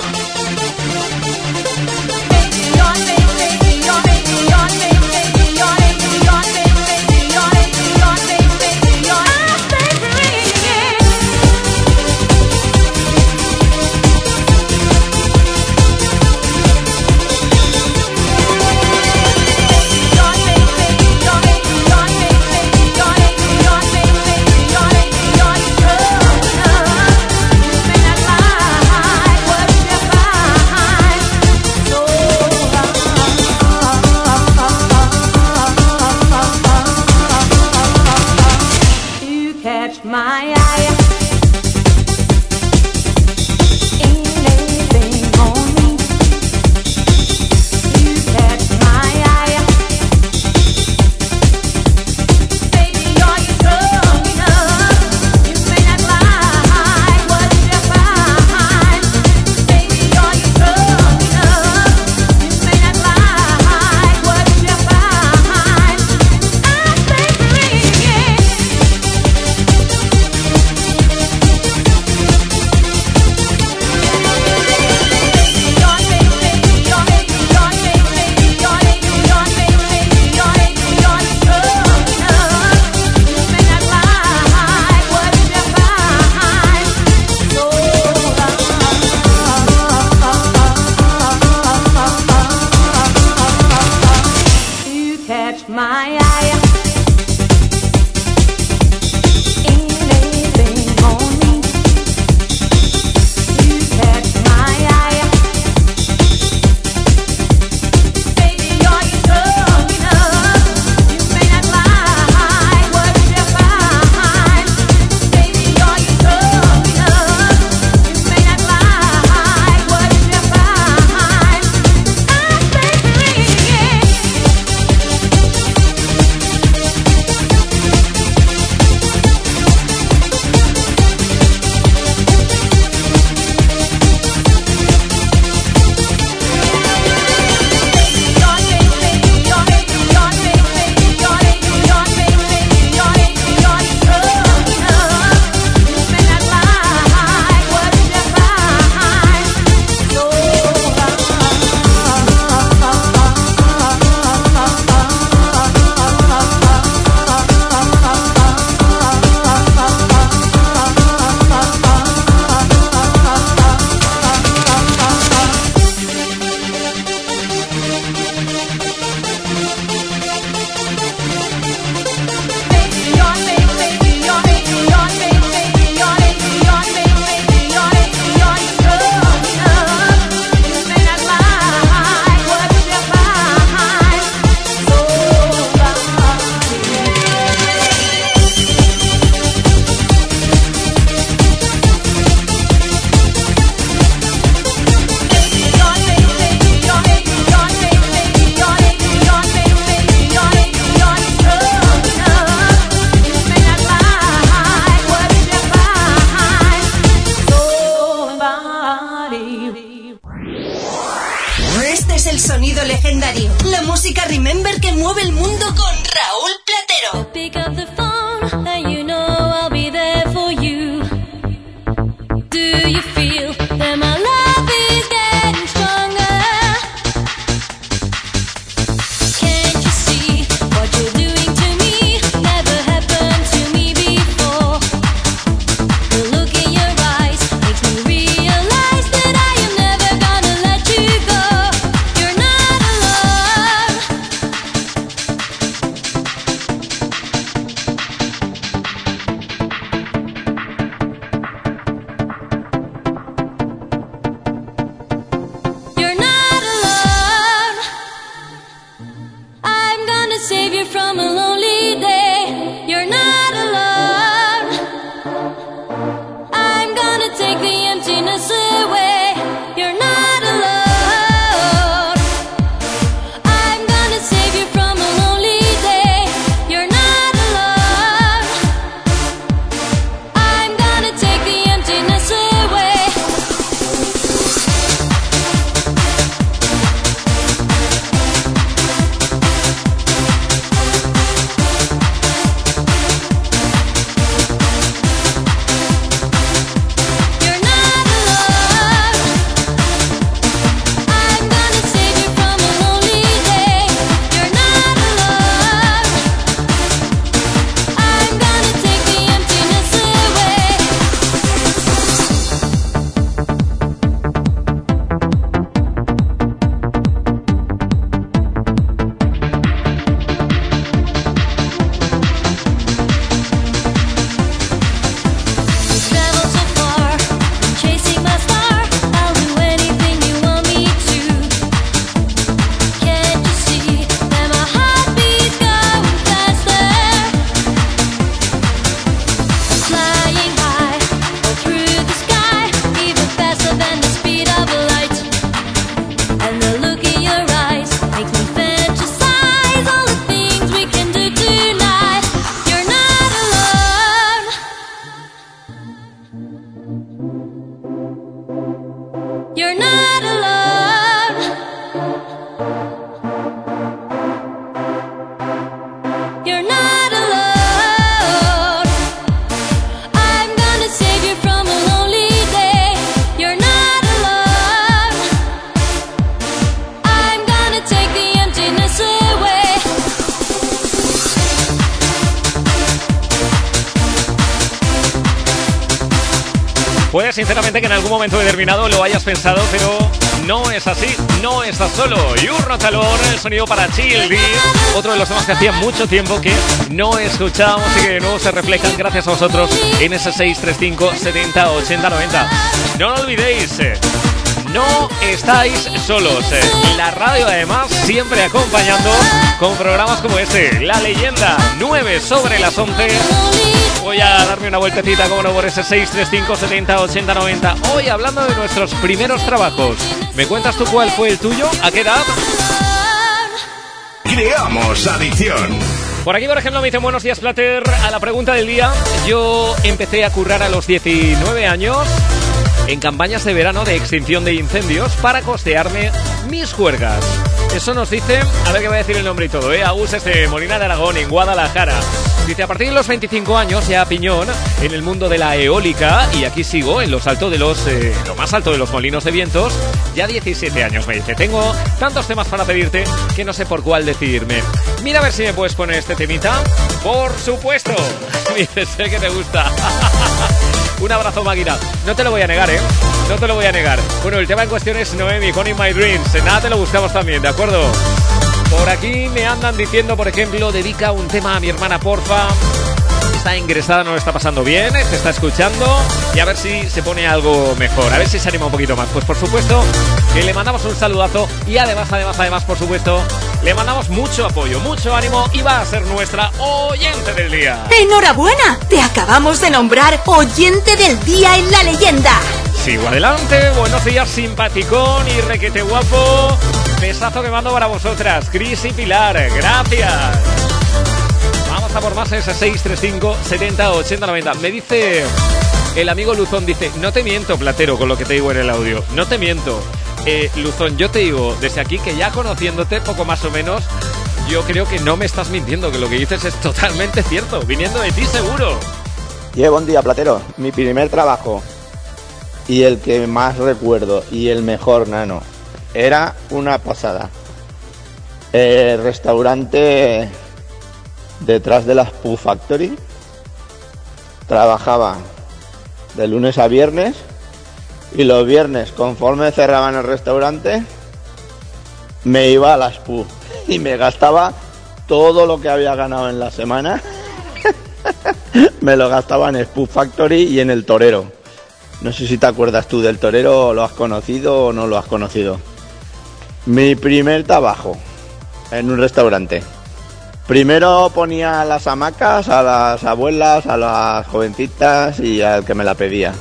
Lo hayas pensado, pero no es así, no estás solo. Yurno Talón, el sonido para Chill otro de los temas que hacía mucho tiempo que no escuchábamos y que de nuevo se reflejan gracias a vosotros en ese 635 70 80 90. No lo olvidéis. No estáis solos. La radio además siempre acompañando con programas como este, La Leyenda, 9 sobre las 11. Voy a darme una vueltecita, como no, por ese 635 70 80 90. Hoy hablando de nuestros primeros trabajos. ¿Me cuentas tú cuál fue el tuyo? ¿A qué edad? Creamos adicción. Por aquí, por ejemplo, me dicen buenos días, Plater. A la pregunta del día, yo empecé a currar a los 19 años en campañas de verano de extinción de incendios para costearme mis juergas. Eso nos dice, a ver qué va a decir el nombre y todo, ¿eh? Agus es de Molina de Aragón, en Guadalajara. Dice, a partir de los 25 años ya piñón en el mundo de la eólica y aquí sigo en los altos de los, eh, lo más alto de los molinos de vientos, ya 17 años me dice. Tengo tantos temas para pedirte que no sé por cuál decidirme. Mira a ver si me puedes poner este temita. Por supuesto. [laughs] Dice, sé que te gusta. [laughs] Un abrazo, máquina. No te lo voy a negar, ¿eh? No te lo voy a negar. Bueno, el tema en cuestión es Noemi, con In My Dreams. Nada, te lo buscamos también, ¿de acuerdo? Por aquí me andan diciendo, por ejemplo, dedica un tema a mi hermana, porfa. Está ingresada, no lo está pasando bien, te está escuchando y a ver si se pone algo mejor, a ver si se anima un poquito más. Pues por supuesto que le mandamos un saludazo y además, además, además, por supuesto, le mandamos mucho apoyo, mucho ánimo y va a ser nuestra oyente del día. ¡Enhorabuena! Te acabamos de nombrar oyente del día en la leyenda. Sigo adelante, buenos días, simpaticón y requete guapo. Besazo que mando para vosotras, Cris y Pilar, gracias. Vamos a por más ese 635 70 80 90. Me dice el amigo Luzón, dice, no te miento, Platero, con lo que te digo en el audio. No te miento. Eh, Luzón, yo te digo desde aquí que ya conociéndote poco más o menos, yo creo que no me estás mintiendo, que lo que dices es totalmente cierto, viniendo de ti seguro. Y buen día, Platero. Mi primer trabajo y el que más recuerdo y el mejor, nano, era una pasada. El restaurante detrás de las Poo Factory. Trabajaba de lunes a viernes y los viernes, conforme cerraban el restaurante, me iba a las [laughs] Poo y me gastaba todo lo que había ganado en la semana. [laughs] me lo gastaba en Spoo Factory y en el Torero. No sé si te acuerdas tú del Torero, lo has conocido o no lo has conocido. Mi primer trabajo en un restaurante. Primero ponía las hamacas a las abuelas, a las jovencitas y al que me la pedía.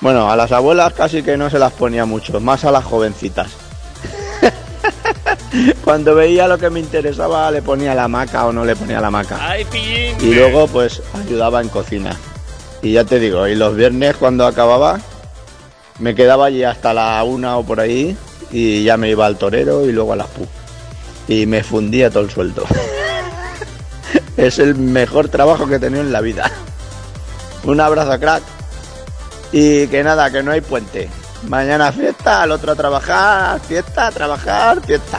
Bueno, a las abuelas casi que no se las ponía mucho, más a las jovencitas. [laughs] Cuando veía lo que me interesaba le ponía la hamaca o no le ponía la hamaca. ¡Ay, pillín! Y luego pues ayudaba en cocina. Y ya te digo, y los viernes cuando acababa me quedaba allí hasta la una o por ahí y ya me iba al torero y luego a las pu. Y me fundía todo el sueldo. [laughs] es el mejor trabajo que he tenido en la vida. Un abrazo, crack. Y que nada, que no hay puente. Mañana fiesta, al otro a trabajar, fiesta, trabajar, fiesta.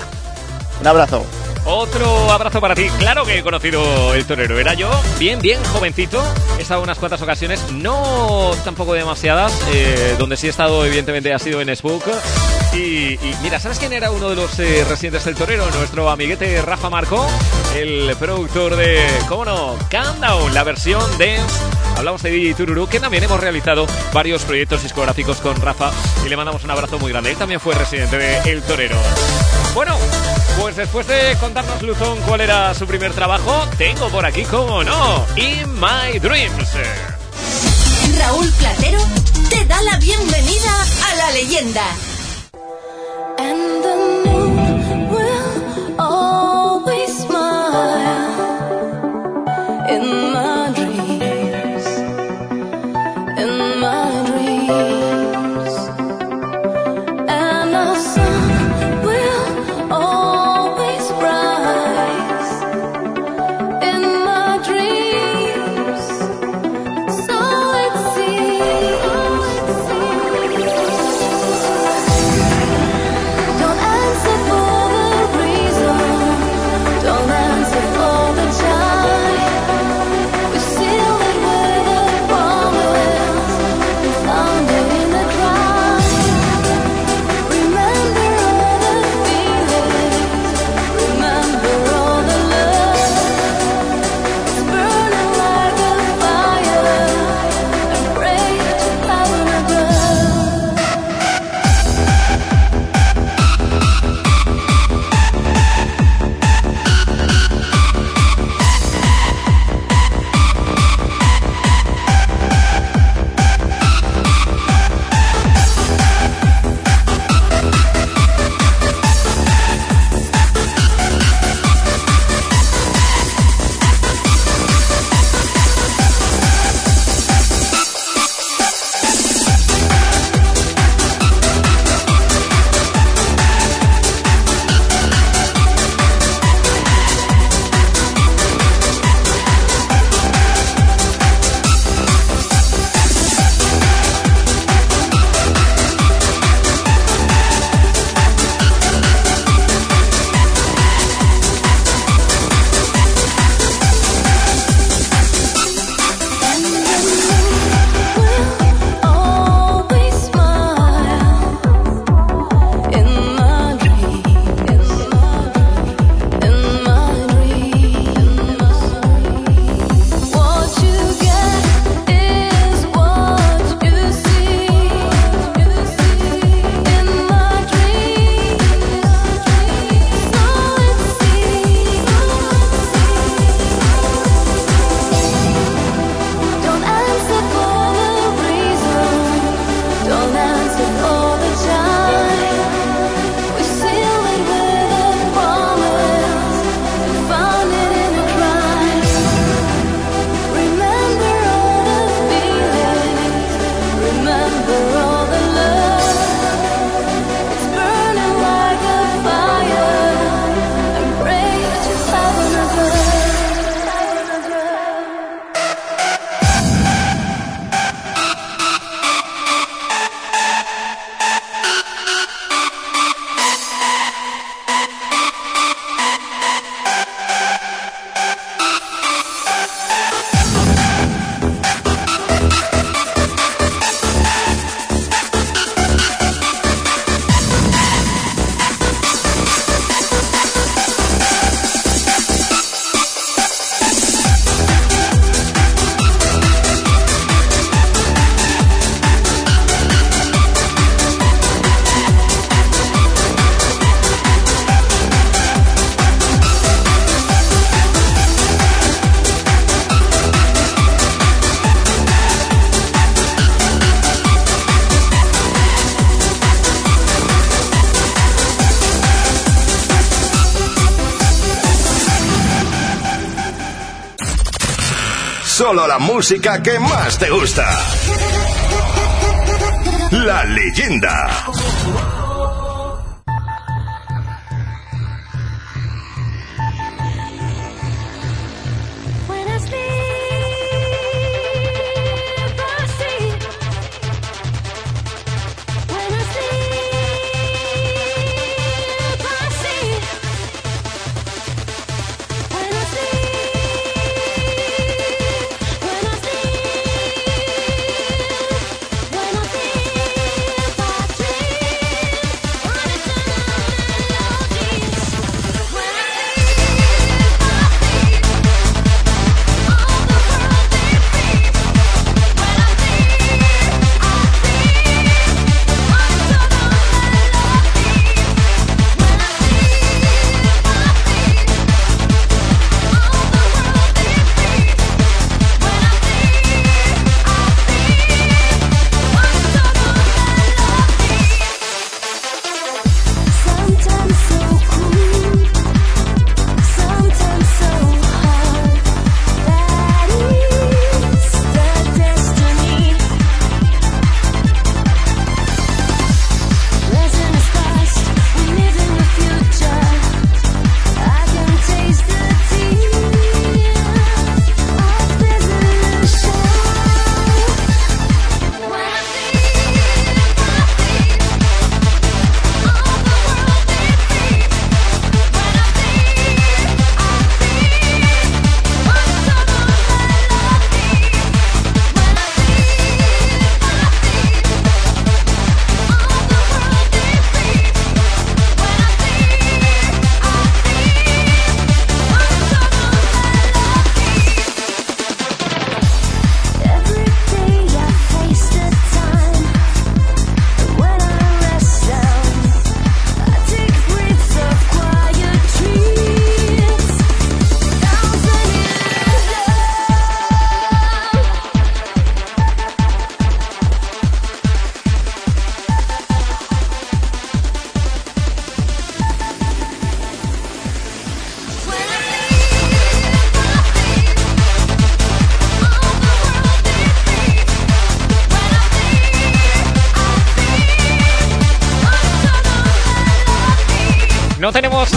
Un abrazo. Otro abrazo para ti. Claro que he conocido el torero. Era yo, bien, bien jovencito. He estado unas cuantas ocasiones, no tampoco demasiadas. eh, donde sí he estado, evidentemente, ha sido en Spook. Y, mira, ¿sabes quién era uno de los eh, residentes del torero? Nuestro amiguete Rafa Marco, el productor de, ¿cómo no? Countdown, la versión dance. Hablamos de DJ Tururu, que también hemos realizado varios proyectos discográficos con Rafa. Y le mandamos un abrazo muy grande. Él también fue residente de El Torero. Bueno, pues después de contarnos Luzón cuál era su primer trabajo, tengo por aquí, como no, In My Dreams. Raúl Platero te da la bienvenida a la leyenda. And the la música que más te gusta. La leyenda.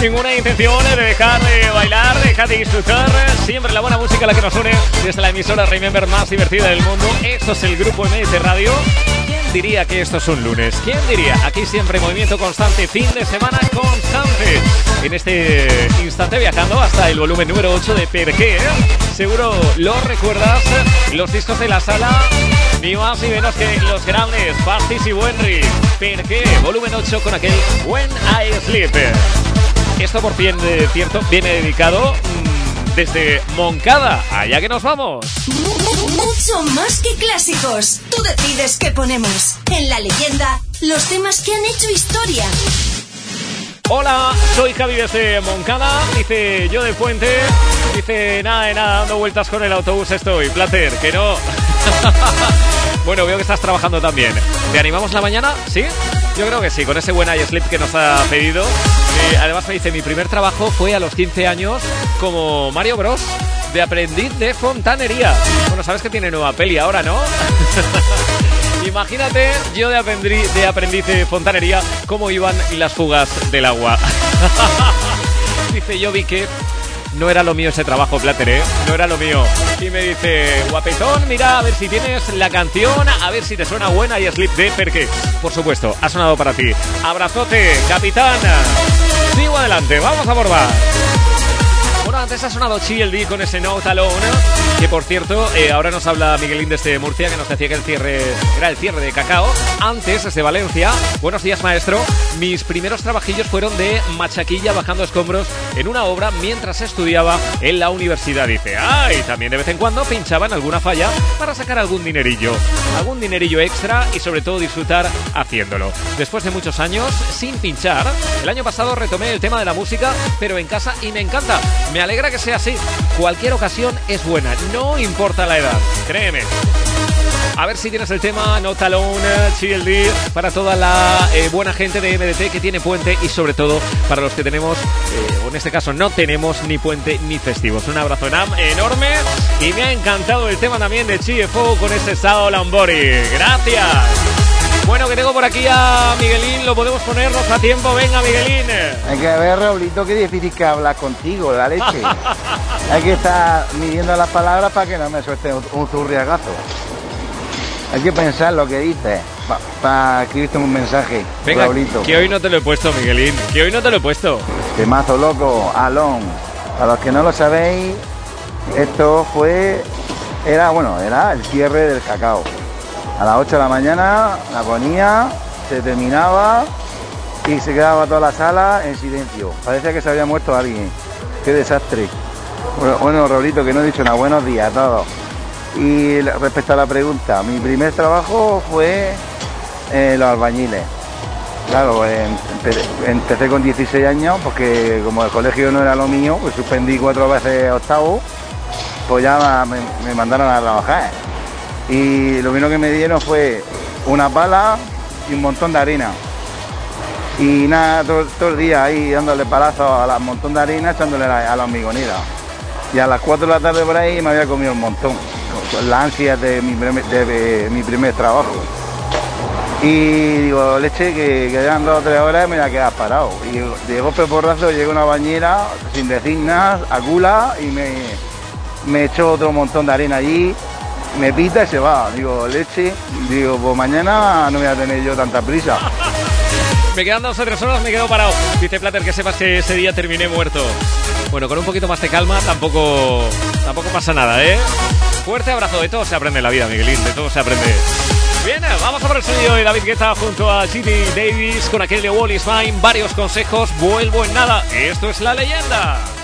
Ninguna intención de dejar de bailar, dejar de disfrutar. Siempre la buena música la que nos une desde la emisora Remember más divertida del mundo. Esto es el grupo MDT Radio. ¿Quién diría que esto es un lunes? ¿Quién diría? Aquí siempre movimiento constante, fin de semana constante. En este instante viajando hasta el volumen número 8 de Per qué. Seguro lo recuerdas. Los discos de la sala, ni más ni menos que los grandes Fastis y Wenry. Per qué, volumen 8 con aquel When I Sleep. Esto por bien de cierto viene dedicado mm, desde Moncada, allá que nos vamos. Mucho más que clásicos. Tú decides qué ponemos. En la leyenda, los temas que han hecho historia. Hola, soy Javi desde Moncada, dice yo de Puente, dice nada de nada, dando vueltas con el autobús estoy, placer, que no. [laughs] bueno, veo que estás trabajando también. ¿Te animamos la mañana? ¿Sí? Yo creo que sí, con ese buen eye sleep que nos ha pedido. Eh, además me dice, mi primer trabajo fue a los 15 años como Mario Bros. de aprendiz de fontanería. Bueno, sabes que tiene nueva peli ahora, ¿no? [laughs] Imagínate yo de, aprendiz de aprendiz de fontanería cómo iban las fugas del agua. [laughs] dice, yo vi que no era lo mío ese trabajo, Plater, ¿eh? No era lo mío. Y me dice, guapetón, mira a ver si tienes la canción, a ver si te suena buena y Sleep de Perque. Por supuesto, ha sonado para ti. Abrazote, capitán. Adelante, vamos a abordar. Bueno, antes ha sonado D con ese No Alone, que por cierto, eh, ahora nos habla Miguelín desde Murcia, que nos decía que el cierre era el cierre de Cacao. Antes, desde Valencia, buenos días maestro, mis primeros trabajillos fueron de machaquilla bajando escombros en una obra mientras estudiaba en la universidad. Dice, ay, también de vez en cuando pinchaban alguna falla para sacar algún dinerillo, algún dinerillo extra y sobre todo disfrutar haciéndolo. Después de muchos años sin pinchar, el año pasado retomé el tema de la música, pero en casa y me encanta. Me alegra que sea así. Cualquier ocasión es buena, no importa la edad, créeme. A ver si tienes el tema Not Alone, CLD, para toda la eh, buena gente de MDT que tiene puente y sobre todo para los que tenemos, eh, en este caso no tenemos ni puente ni festivos. Un abrazo enorme y me ha encantado el tema también de CFO con ese Sao Lambori. Gracias. Bueno, que tengo por aquí a Miguelín, lo podemos ponernos a tiempo. Venga, Miguelín. Hay que ver, Raulito, qué difícil que hablar contigo, la leche. [laughs] Hay que estar midiendo las palabras para que no me suelte un, zurriagazo. Hay que pensar lo que dices para escribirte un mensaje, Venga, Raulito. que hoy no te lo he puesto, Miguelín. Que hoy no te lo he puesto. Temazo loco, Alon. Para los que no lo sabéis, esto fue, era bueno, era el cierre del cacao. A las 8 de la mañana la ponía, se terminaba y se quedaba toda la sala en silencio. Parecía que se había muerto alguien. Qué desastre. Bueno, bueno que no he dicho nada. Buenos días a todos. Y respecto a la pregunta, mi primer trabajo fue los albañiles. Claro, em- empe- empecé con 16 años porque como el colegio no era lo mío, pues suspendí cuatro veces octavo, pues ya me, me mandaron a trabajar. Y lo único que me dieron fue una pala y un montón de harina. Y nada, todo, todo el día ahí dándole palazos a la montón de harina, echándole a la hormigonera. Y a las 4 de la tarde por ahí me había comido un montón, con- la ansia de mi primer, trabajo. Y digo, leche, que quedan dos o tres horas y me voy a quedar parado. Y de golpe porrazo llega una bañera sin decir nada, a cula, y me, me echó otro montón de arena allí, me pita y se va. Digo, leche, digo, pues mañana no voy a tener yo tanta prisa. Me quedan dos o tres horas, me quedo parado. Dice Plater que sepas que ese día terminé muerto. Bueno, con un poquito más de calma tampoco, tampoco pasa nada, ¿eh? Fuerte abrazo, de todo se aprende en la vida, Miguelín, de todo se aprende. Bien, vamos a por el sonido de David Guetta junto a Ginny Davis con aquel de Wall is Mine. Varios consejos, vuelvo en nada. Esto es la leyenda.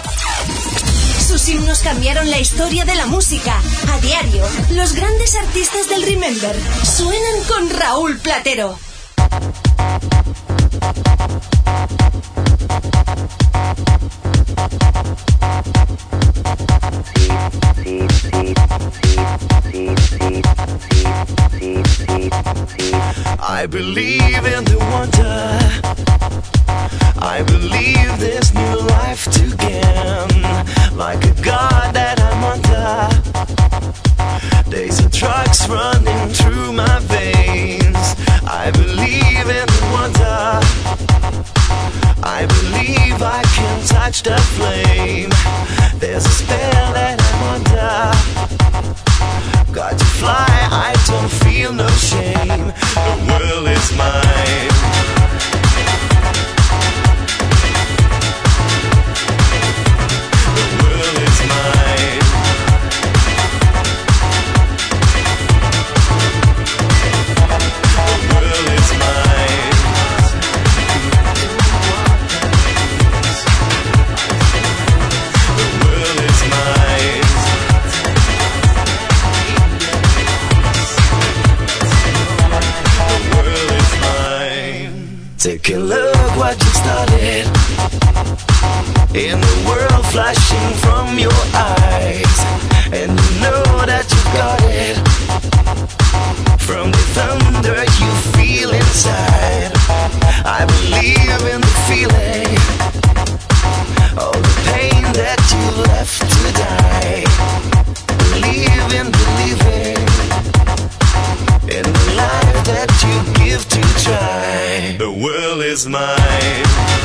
Sus himnos cambiaron la historia de la música. A diario, los grandes artistas del Remember suenan con Raúl Platero. I believe in the wonder. I believe this new life to gain. Like a god that I'm under. There's a drugs running through my veins. I believe in the wonder. I believe I can touch the flame. There's a spell that I'm under. Got to fly, I don't feel no shame. The world is mine. In the world flashing from your eyes. And you know that you got it. From the thunder you feel inside. I believe in the feeling. All the pain that you left to die. Believe in believing. In the life that you give to try. The world is mine.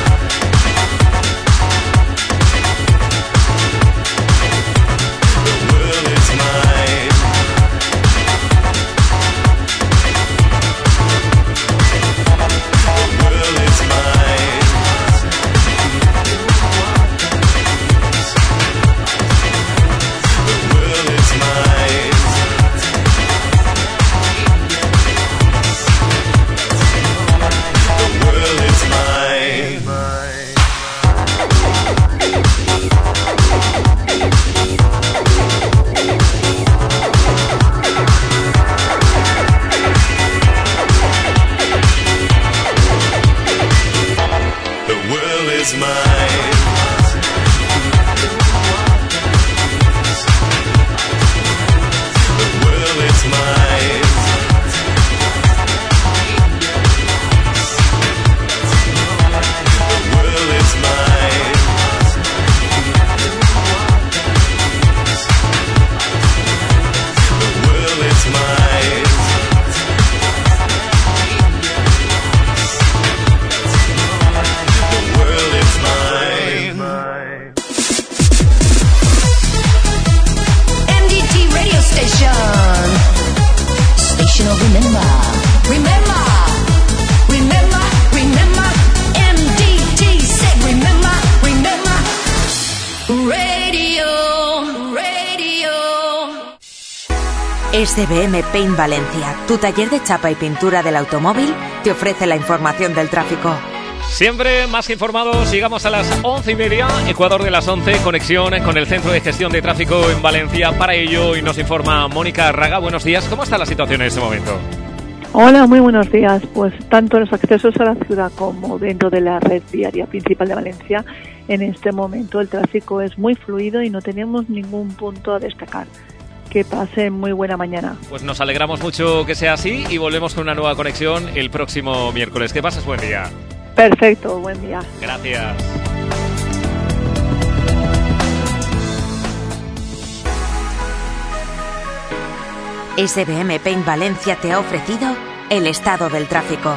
SBM Paint Valencia, tu taller de chapa y pintura del automóvil, te ofrece la información del tráfico. Siempre más que informados, llegamos a las once y media, Ecuador de las 11, conexión con el Centro de Gestión de Tráfico en Valencia. Para ello, y nos informa Mónica Raga. Buenos días, ¿cómo está la situación en este momento? Hola, muy buenos días. Pues tanto en los accesos a la ciudad como dentro de la red viaria principal de Valencia, en este momento el tráfico es muy fluido y no tenemos ningún punto a destacar. Que pasen muy buena mañana. Pues nos alegramos mucho que sea así y volvemos con una nueva conexión el próximo miércoles. Que pases buen día. Perfecto, buen día. Gracias. SBM Paint Valencia te ha ofrecido el estado del tráfico.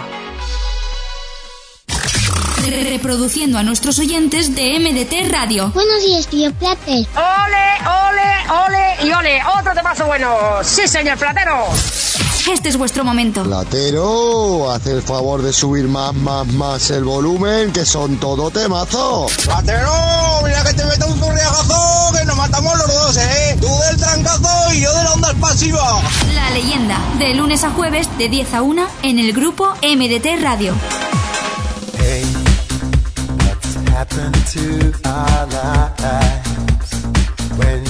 Reproduciendo a nuestros oyentes de MDT Radio. Buenos días, tío Plater. ¡Ole, ole, ole y ole! ¡Otro temazo bueno! ¡Sí, señor platero! Este es vuestro momento. Platero, haz el favor de subir más, más, más el volumen, que son todo temazos. ¡Platero! ¡Mira que te meto un zurriagazo! ¡Que nos matamos los dos, eh! Tú del trancazo y yo de la onda expansiva. La leyenda, de lunes a jueves de 10 a 1 en el grupo MDT Radio. Happened to our lives? When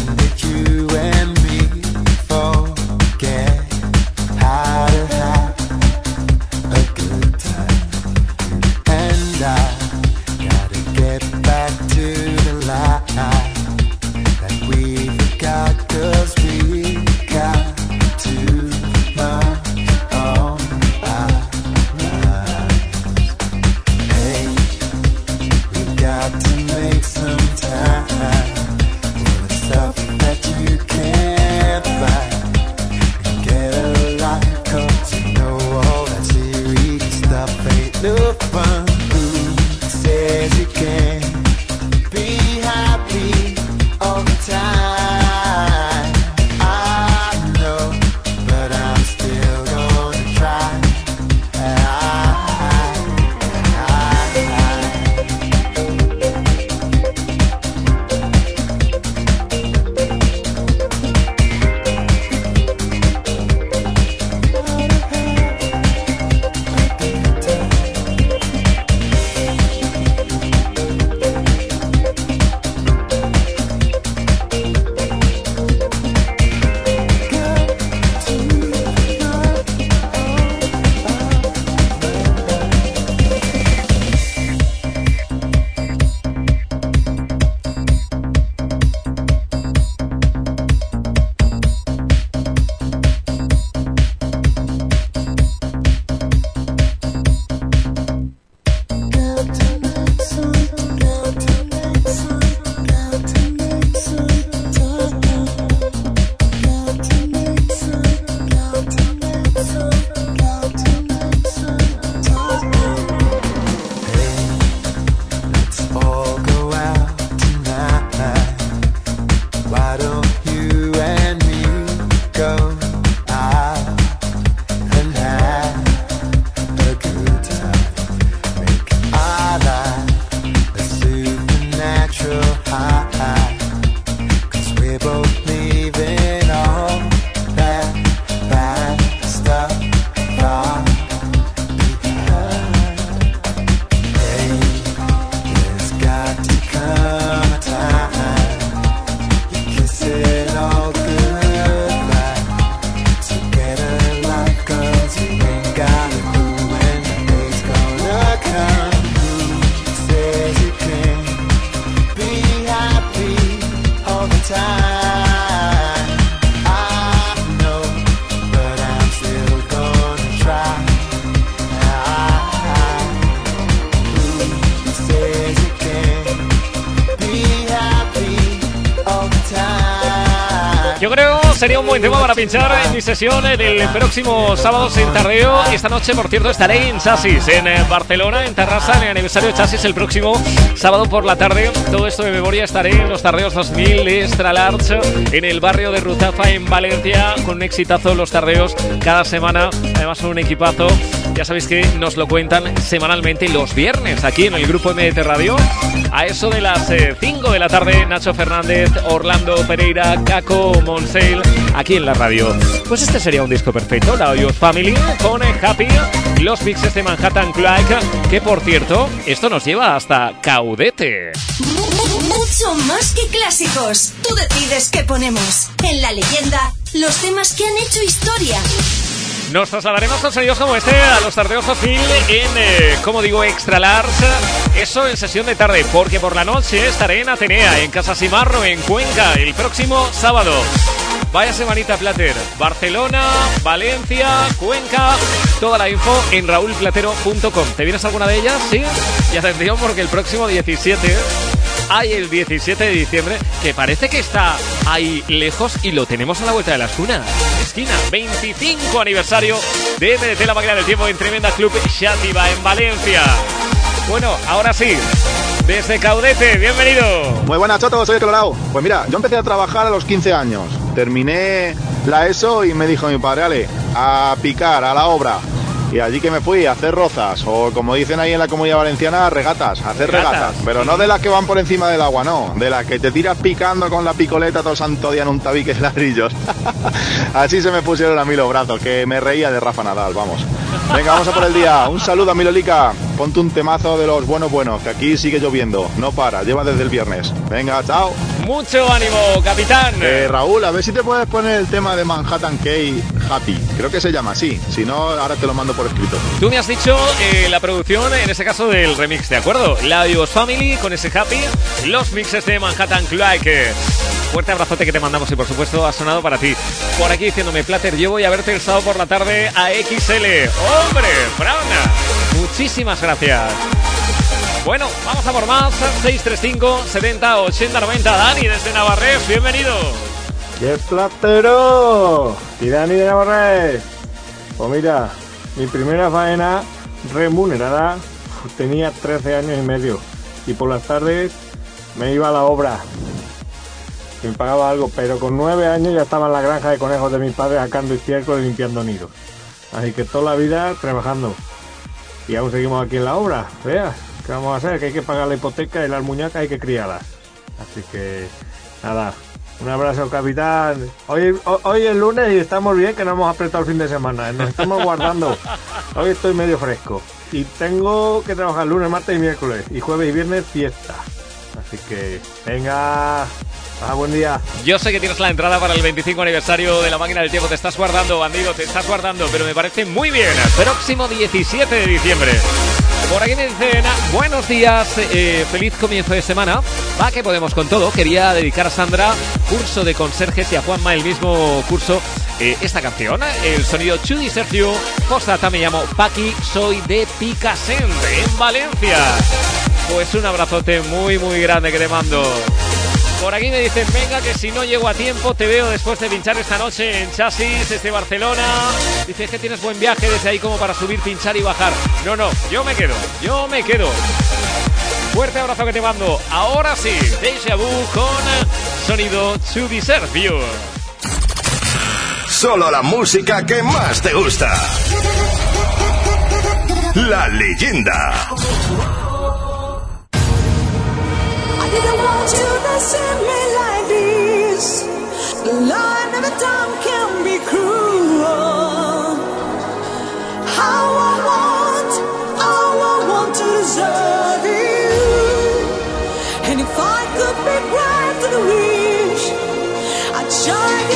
time. Sería un buen tema para pinchar en mi sesión del próximo sábado en Tardeo. Esta noche, por cierto, estaré en Chasis, en eh, Barcelona, en Terrassa, en el aniversario de Chasis el próximo sábado por la tarde. Todo esto de memoria estaré en los Tardeos 2000 de Extra Large, en el barrio de Rutafa, en Valencia, con un exitazo los Tardeos cada semana. Además, un equipazo. Ya sabéis que nos lo cuentan semanalmente los viernes aquí en el grupo MDT Radio. A eso de las 5 de la tarde, Nacho Fernández, Orlando Pereira, Caco Monseil, aquí en la radio. Pues este sería un disco perfecto, la Audio Family, con eh, Happy, los mixes de Manhattan Clyde, que por cierto, esto nos lleva hasta Caudete. Mucho más que clásicos. Tú decides qué ponemos. En la leyenda, los temas que han hecho historia. Nos trasladaremos con sonidos como este a los tardeos 2000 en, eh, como digo, Extra Large. Eso en sesión de tarde, porque por la noche estaré en Atenea, en Casa Simarro, en Cuenca, el próximo sábado. Vaya semanita Plater. Barcelona, Valencia, Cuenca. Toda la info en raulplatero.com. ¿Te vienes alguna de ellas? Sí. Y atención porque el próximo 17 hay el 17 de diciembre, que parece que está ahí lejos y lo tenemos a la vuelta de la esquina. Esquina, 25 aniversario de MDT La Máquina del Tiempo en Tremenda Club Shativa en Valencia. Bueno, ahora sí, desde Caudete, bienvenido. Muy buenas, Choto, soy el Colorado. Pues mira, yo empecé a trabajar a los 15 años. Terminé la ESO y me dijo mi padre, ale, a picar, a la obra. Y allí que me fui a hacer rozas, o como dicen ahí en la comunidad valenciana, regatas, a hacer Regatas. regatas. Pero no de las que van por encima del agua, no. De las que te tiras picando con la picoleta todo el santo día en un tabique de ladrillos. [laughs] Así se me pusieron a mí los brazos, que me reía de Rafa Nadal, vamos. Venga, vamos a por el día. Un saludo a Milolica. Ponte un temazo de los buenos buenos, que aquí sigue lloviendo. No para, lleva desde el viernes. Venga, chao. Mucho ánimo, capitán. Eh, Raúl, a ver si te puedes poner el tema de Manhattan Key Happy. Creo que se llama así. Si no, ahora te lo mando por escrito. Tú me has dicho eh, la producción, en ese caso del remix, ¿de acuerdo? La Dios Family con ese happy, los mixes de Manhattan Clyde. Fuerte abrazote que te mandamos y por supuesto ha sonado para ti. Por aquí diciéndome, Plater, yo voy a verte el sábado por la tarde a XL. ¡Hombre, Fran! Muchísimas gracias. Bueno, vamos a por más. 635 70 80 90. Dani desde Navarrés, bienvenido. ¡Qué platero! Y Dani de Navarrete. Pues mira, mi primera faena remunerada tenía 13 años y medio. Y por las tardes me iba a la obra. Me pagaba algo, pero con 9 años ya estaba en la granja de conejos de mi padre sacando estiércol y limpiando nidos. Así que toda la vida trabajando. Y aún seguimos aquí en la obra. Veas, ¿qué vamos a hacer? Que hay que pagar la hipoteca y las muñecas hay que criarlas. Así que, nada, un abrazo, capitán. Hoy, ho- hoy es lunes y estamos bien, que no hemos apretado el fin de semana. Nos estamos guardando. [laughs] Hoy estoy medio fresco. Y tengo que trabajar lunes, martes y miércoles. Y jueves y viernes fiesta. Así que, venga. Ah, buen día. Yo sé que tienes la entrada para el 25 aniversario de la máquina del tiempo. Te estás guardando, bandido, te estás guardando, pero me parece muy bien. Próximo 17 de diciembre. Por aquí me dicen, ah, buenos días, eh, feliz comienzo de semana. Va, que podemos con todo. Quería dedicar a Sandra, curso de conserjes, y a Juanma el mismo curso, eh, esta canción. El sonido Chudi Sergio. Me llamo Paqui, soy de Picassent, en Valencia. Pues un abrazote muy, muy grande que te mando. Por aquí me dicen, venga, que si no llego a tiempo, te veo después de pinchar esta noche en Chasis desde Barcelona. Dices que tienes buen viaje desde ahí como para subir, pinchar y bajar. No, no, yo me quedo, yo me quedo. Fuerte abrazo que te mando. Ahora sí, Deja Vu con sonido To Deserve You. Solo la música que más te gusta. La leyenda. Didn't want you to see me like this. Can be cruel. How I want, how I want to deserve you. And if I could be bright to the wish, I'd shine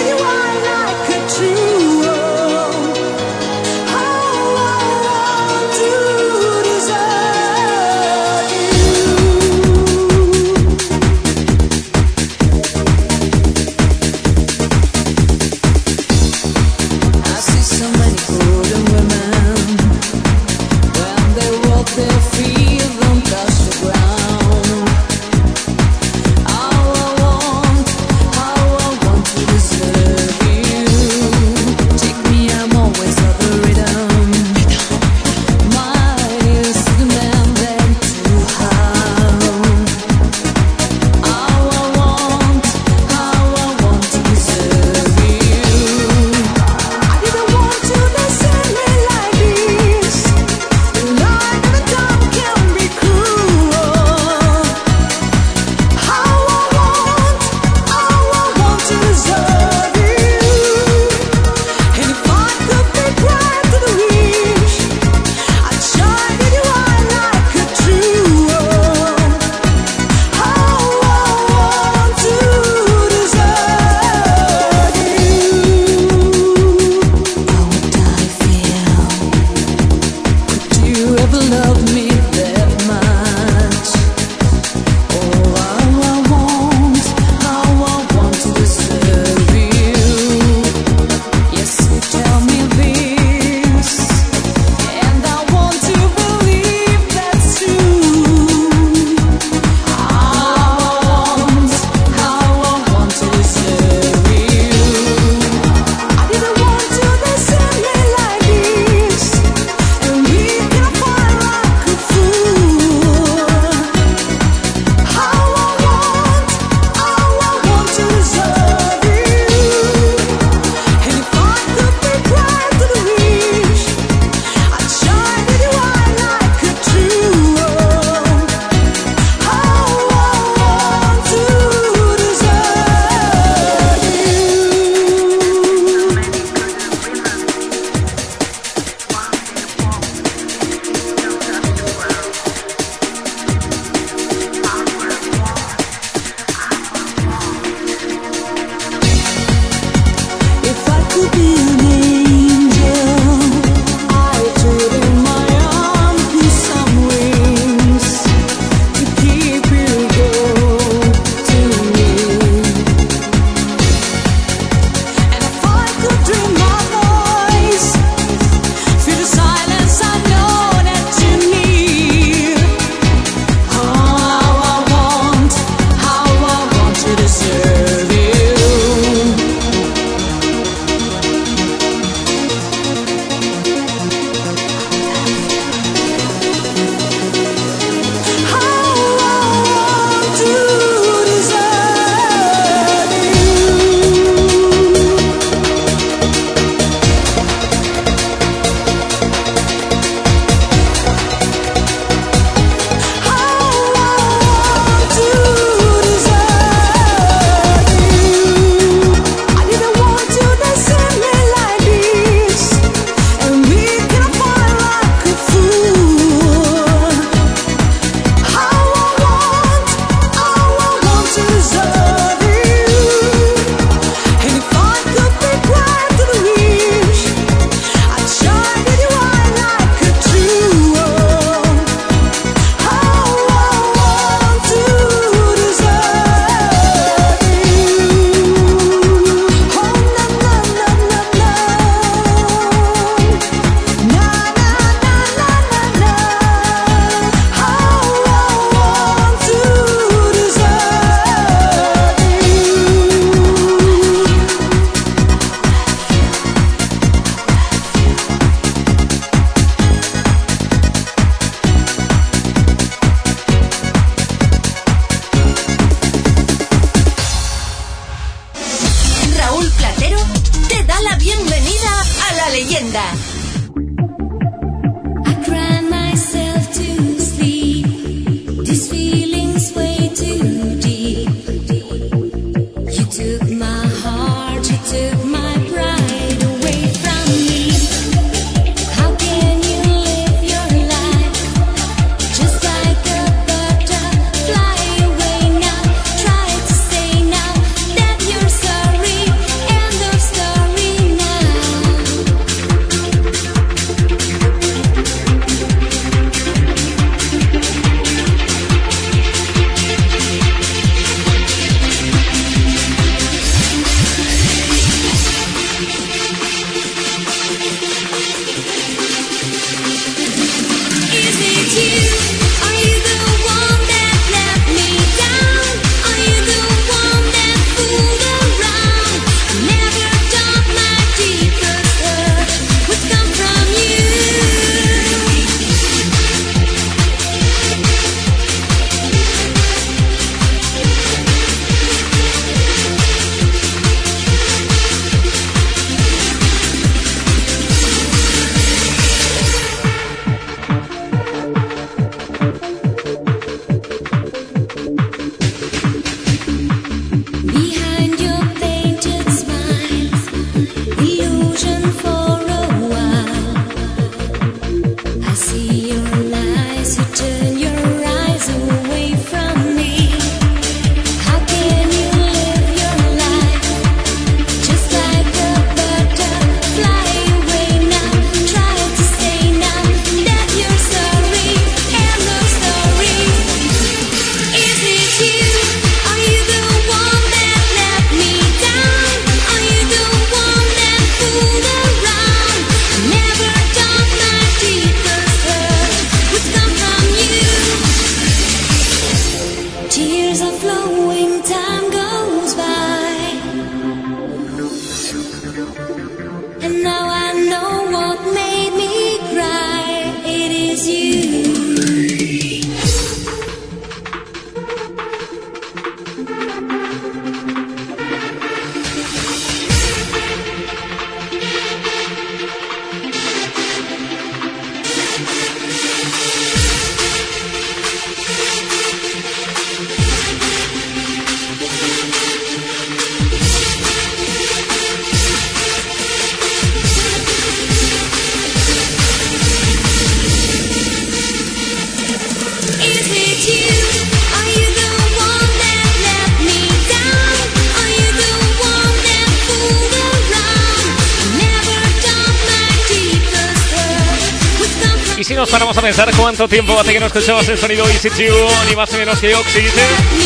tiempo hace que no escuchabas el sonido Easy You, ni más ni menos que Oxygen,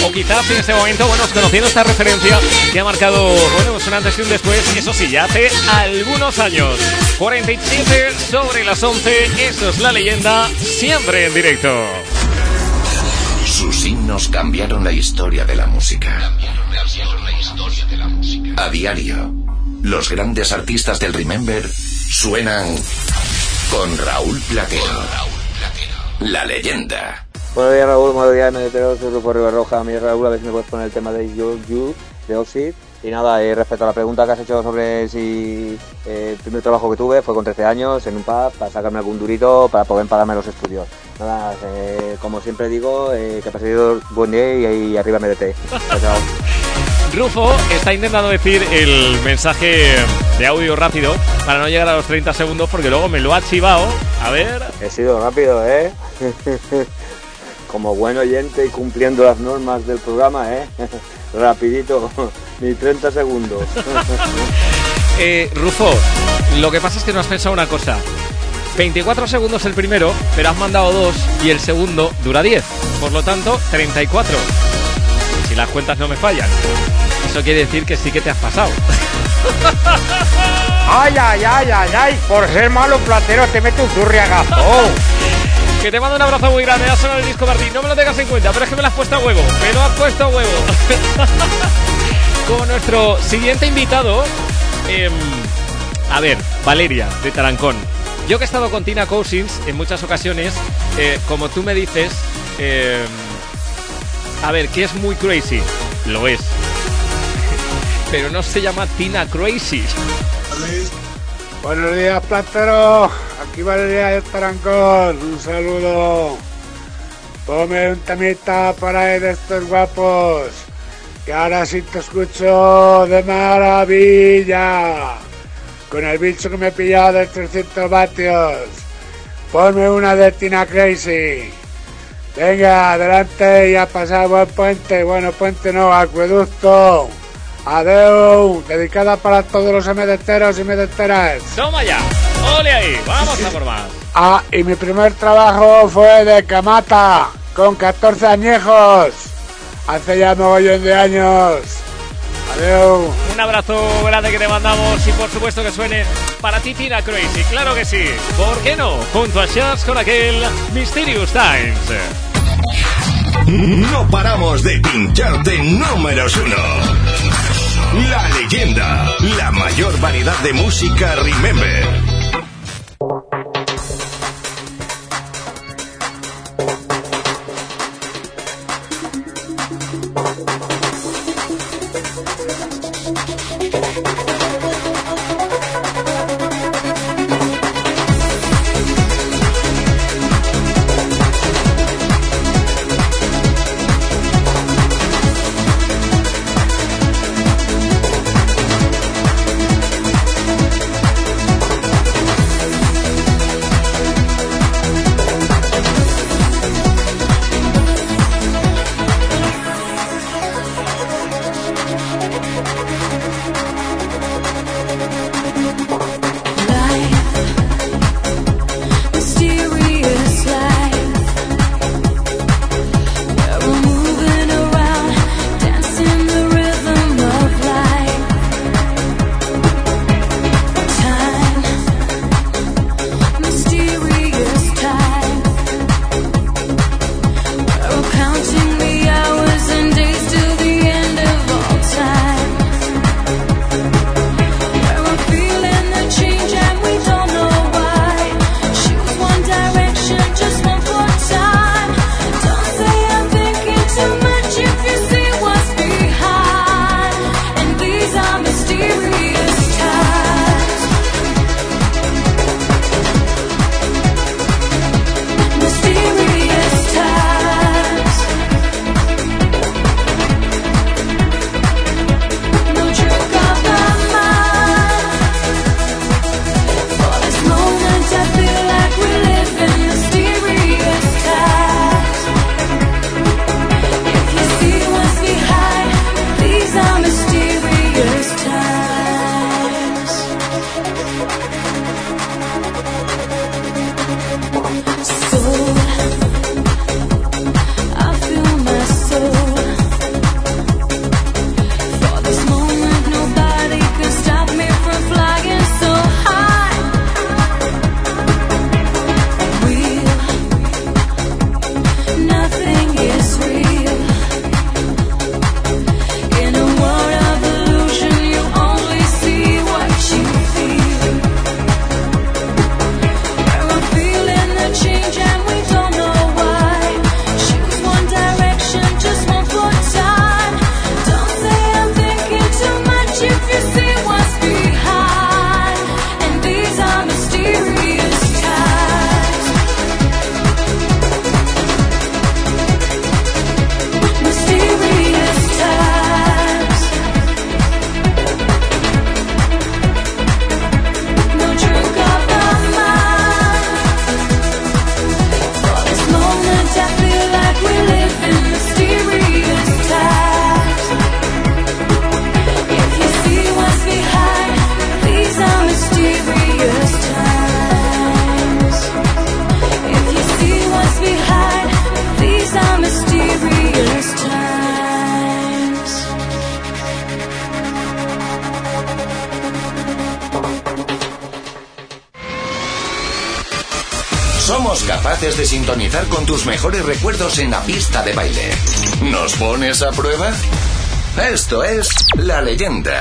o quizás en este momento, bueno, conociendo esta referencia que ha marcado, bueno, un antes y un después, eso sí, ya hace algunos años. 47 sobre las 11, eso es la leyenda, siempre en directo. Sus himnos cambiaron la historia de la música. A diario, los grandes artistas del Remember suenan con Raúl Platero. La leyenda. Buenos días Raúl, buenos días Medetero, soy Rufo Ribarroja, mi Raúl, a ver si me puedes poner el tema de You, you de Oxid. Y nada, eh, respecto a la pregunta que has hecho sobre si eh, el primer trabajo que tuve fue con 13 años en un pub para sacarme algún durito para poder pagarme los estudios. Nada, eh, como siempre digo, eh, que paséis buen día y, y arriba MDT. Chao. [laughs] Rufo está intentando decir el mensaje de audio rápido para no llegar a los 30 segundos porque luego me lo ha chivado. A ver. He sido rápido, ¿eh? [laughs] Como buen oyente y cumpliendo las normas del programa, ¿eh? [laughs] Rapidito, [laughs] ni 30 segundos. Eh, Rufo, lo que pasa es que no has pensado una cosa. 24 segundos el primero, pero has mandado dos y el segundo dura 10. Por lo tanto, 34. Si las cuentas no me fallan. Eso quiere decir que sí que te has pasado. Ay, ay, ay, ay, ay, por ser malo platero te mete un zurriagazo. Que te mando un abrazo muy grande. Ha sonado el disco Martín. No me lo tengas en cuenta, pero es que me lo has puesto a huevo. Me lo has puesto a huevo. [laughs] Como nuestro siguiente invitado. em, a ver, Valeria, de Tarancón. Yo que he estado con Tina Cousins en muchas ocasiones, eh, como tú me dices, em, a ver, que es muy crazy. Lo es. [laughs] Pero no se llama Tina Crazy. Buenos días, Platero. Aquí Valeria de Tarancón. Un saludo. Ponme un temita por ahí de estos guapos. Que ahora sí te escucho de maravilla. Con el bicho que me he pillado de 300 vatios. Ponme una de Tina Crazy. Venga, adelante y a pasar buen puente. Bueno, puente no, acueducto. Adeu. Dedicada para todos los medeteros y medeteras. Toma ya. Ole ahí. Vamos a por más. Ah, y mi primer trabajo fue de camata, con 14 añejos. Hace ya mogollón de años. Adeu. Un abrazo grande que te mandamos y por supuesto que suene para ti Tina Crazy. Claro que sí. ¿Por qué no? Junto a Shaz con aquel Mysterious Times. No paramos de pincharte números uno. La leyenda, la mayor variedad de música Remember. En la pista de baile. ¿Nos pones a prueba? Esto es La Leyenda.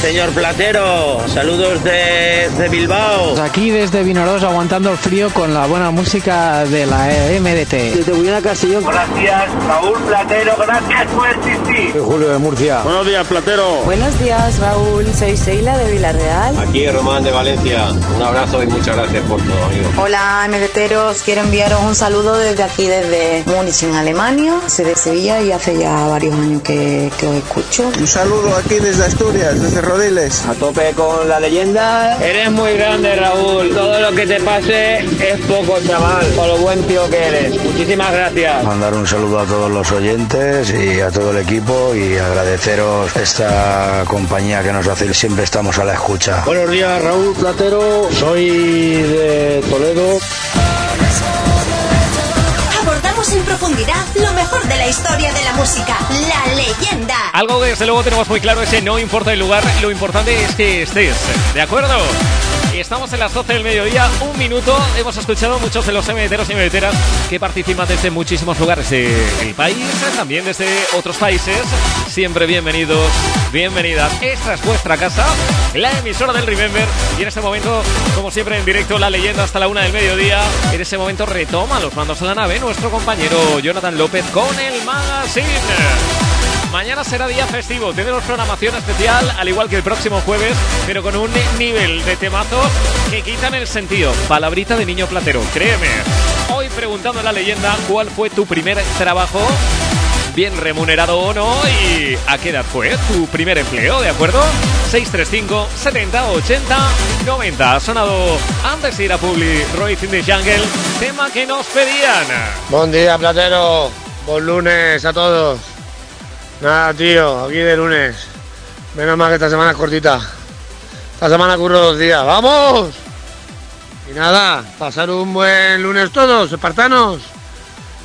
Señor Platero, saludos desde Bilbao. Pues Aquí desde Vinoros aguantando el frío con la buena música de la MDT. Desde Buena Castellón. Gracias, Raúl Platero, gracias por existir. Soy Julio de Murcia. Buenos días, Platero. Buenos días, Raúl. Soy Sheila de Villarreal. Aquí Román de Valencia. Un abrazo y muchas gracias por todo, amigo. Hola, MDTeros. Quiero enviaros un saludo desde aquí, desde Múnich, en Alemania. Soy de Sevilla y hace ya varios años que, que os escucho. Un saludo aquí desde Asturias, desde Rodiles. A tope con la leyenda. Eres muy grande, Raúl. Todo lo que te pase es poco, chaval. Por lo buen tío que eres. Muchísimas gracias. Mandar un saludo a todos los oyentes y a todo el equipo y agradeceros esta compañía que nos hace. Siempre estamos a la escucha. Buenos días, Raúl Platero. Soy de Toledo. Abordamos en profundidad lo mejor de la historia de la música, la leyenda. Algo que desde luego tenemos muy claro es que no importa el lugar, lo importante es que estés, ¿de acuerdo? Estamos en las 12 del mediodía, un minuto. Hemos escuchado muchos de los MDTeros y MDTeras que participan desde muchísimos lugares del país, también desde otros países. Siempre bienvenidos, bienvenidas. Esta es vuestra casa, la emisora del Remember. Y en este momento, como siempre, en directo, la leyenda hasta la una del mediodía. En ese momento retoma los mandos de la nave nuestro compañero Jonathan López con el magazine. Mañana será día festivo, tenemos programación especial, al igual que el próximo jueves, pero con un nivel de temazos que quitan el sentido. Palabrita de niño platero, créeme. Hoy preguntando a la leyenda cuál fue tu primer trabajo, bien remunerado o no, y a qué edad fue tu primer empleo, ¿de acuerdo? 635 70 80 90. Ha sonado antes de ir a Publi, Roy in the Jungle, tema que nos pedían. Buen día, Platero. Buen lunes a todos. Nada, tío, aquí de lunes. Menos mal que esta semana es cortita. Esta semana curro dos días. ¡Vamos! Y nada, pasar un buen lunes todos, espartanos.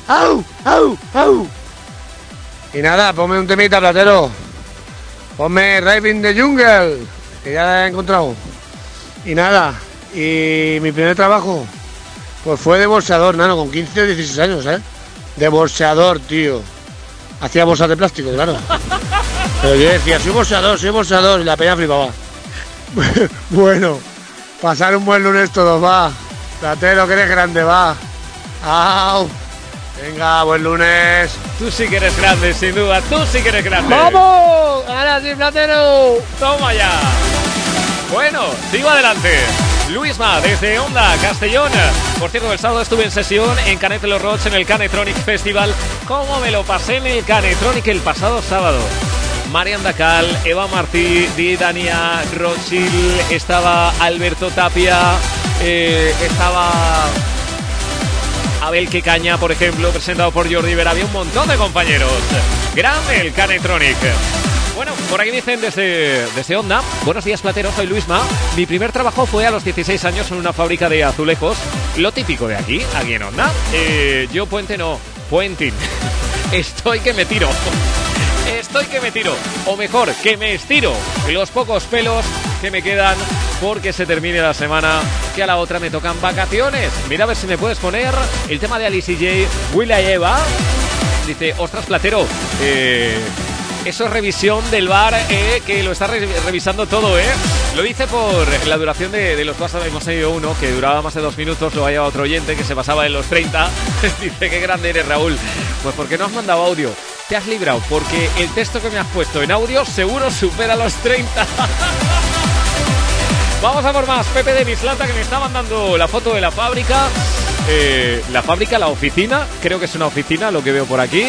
¡Au! ¡Au! ¡Au! Y nada, ponme un temita, Platero. Ponme Driving the Jungle, que ya la he encontrado. Y nada, y mi primer trabajo, pues fue de bolseador, nano, con 15 o 16 años, ¿eh? De bolseador, tío. Hacía bolsas de plástico, claro. Pero yo decía, soy bolseador, soy bolseador, y la peña flipaba. [laughs] bueno, pasar un buen lunes todos, va. Platero, que eres grande, va. ¡Au! Venga, buen lunes. Tú sí que eres grande, sin duda, tú sí que eres grande. ¡Vamos! ¡Ahora sí, Platero! Toma ya. Bueno, sigo adelante. Luisma, desde Onda, Castellón. Por cierto, el sábado estuve en sesión en Canet los Rods en el Canetronic Festival. ¿Cómo me lo pasé en el Canetronic el pasado sábado? Marian Dacal, Eva Martí, Didania, Rothschild, estaba Alberto Tapia, eh, estaba Abel Quecaña, por ejemplo, presentado por Jordi Vera. Había un montón de compañeros. Grande el Canetronic. Bueno, por aquí dicen desde, desde Onda. Buenos días, Platero. Soy Luisma. Mi primer trabajo fue a los 16 años en una fábrica de azulejos. Lo típico de aquí, aquí en Onda. Eh, yo puente no, puenting. [laughs] Estoy que me tiro. Estoy que me tiro. O mejor, que me estiro. Los pocos pelos que me quedan porque se termine la semana. Que a la otra me tocan vacaciones. Mira a ver si me puedes poner el tema de Alice y J. Will I Eva. Dice, ostras, Platero. Eh, eso es revisión del bar, eh, que lo está re- revisando todo, ¿eh? Lo hice por la duración de, los WhatsApp. Hemos tenido uno que duraba más de dos minutos, lo había otro oyente que se pasaba en los 30. [laughs] Dice, qué grande eres, Raúl. Pues porque no has mandado audio. Te has librado, porque el texto que me has puesto en audio seguro supera los 30. [laughs] Vamos a por más. Pepe de Mislata que me está mandando la foto de la fábrica. Eh, la fábrica, la oficina, creo que es una oficina lo que veo por aquí.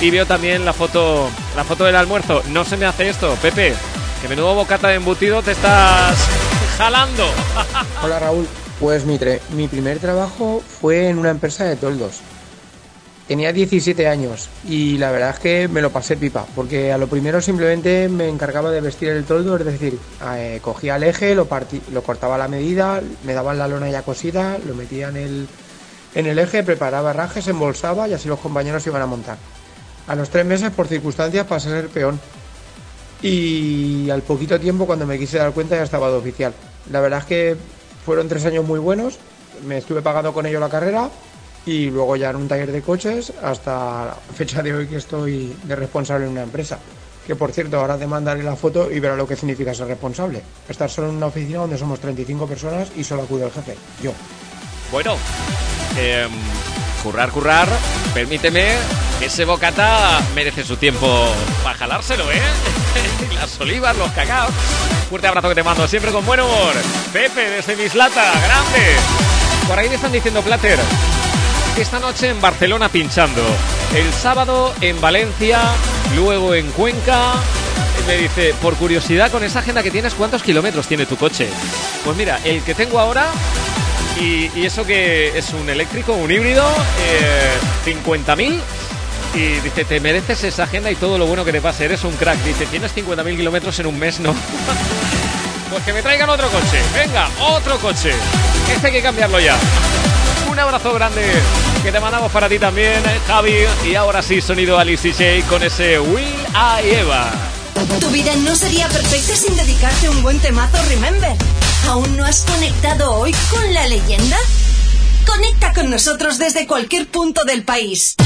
Y veo también la foto, la foto del almuerzo. No se me hace esto, Pepe. Que menudo bocata de embutido te estás jalando. [laughs] Hola Raúl, pues mi, tre- mi primer trabajo fue en una empresa de toldos. Tenía 17 años y la verdad es que me lo pasé pipa, porque a lo primero simplemente me encargaba de vestir el toldo, es decir, eh, cogía el eje, lo, lo cortaba a la medida, me daban la lona ya cosida, lo metía en el, en el eje, preparaba rajes, embolsaba y así los compañeros iban a montar. A los tres meses, por circunstancias, pasé a ser peón. Y al poquito tiempo, cuando me quise dar cuenta, ya estaba de oficial. La verdad es que fueron tres años muy buenos. Me estuve pagando con ello la carrera y luego ya en un taller de coches hasta la fecha de hoy que estoy de responsable en una empresa. Que por cierto, ahora te mandaré la foto y verás lo que significa ser responsable. Estar solo en una oficina donde somos 35 personas y solo acude el jefe, yo. Bueno, em, currar, currar. Permíteme, ese bocata merece su tiempo para jalárselo, ¿eh? [laughs] Las olivas, los cacaos. Fuerte abrazo que te mando, siempre con buen humor. Pepe, desde Mislata, grande. Por ahí me están diciendo, Plater, que esta noche en Barcelona pinchando. El sábado en Valencia, luego en Cuenca. Me dice, por curiosidad, con esa agenda que tienes, ¿cuántos kilómetros tiene tu coche? Pues mira, el que tengo ahora y, y eso que es un eléctrico, un híbrido, eh, 50.000. Y dice, te mereces esa agenda y todo lo bueno que te pase, eres un crack. Dice, tienes 50.000 kilómetros en un mes, ¿no? [laughs] pues que me traigan otro coche. Venga, otro coche. Este hay que cambiarlo ya. Un abrazo grande que te mandamos para ti también, eh, Javi. Y ahora sí, sonido Alice J con ese Will I Eva. Tu vida no sería perfecta sin dedicarte un buen temazo Remember. ¿Aún no has conectado hoy con la leyenda? Conecta con nosotros desde cualquier punto del país.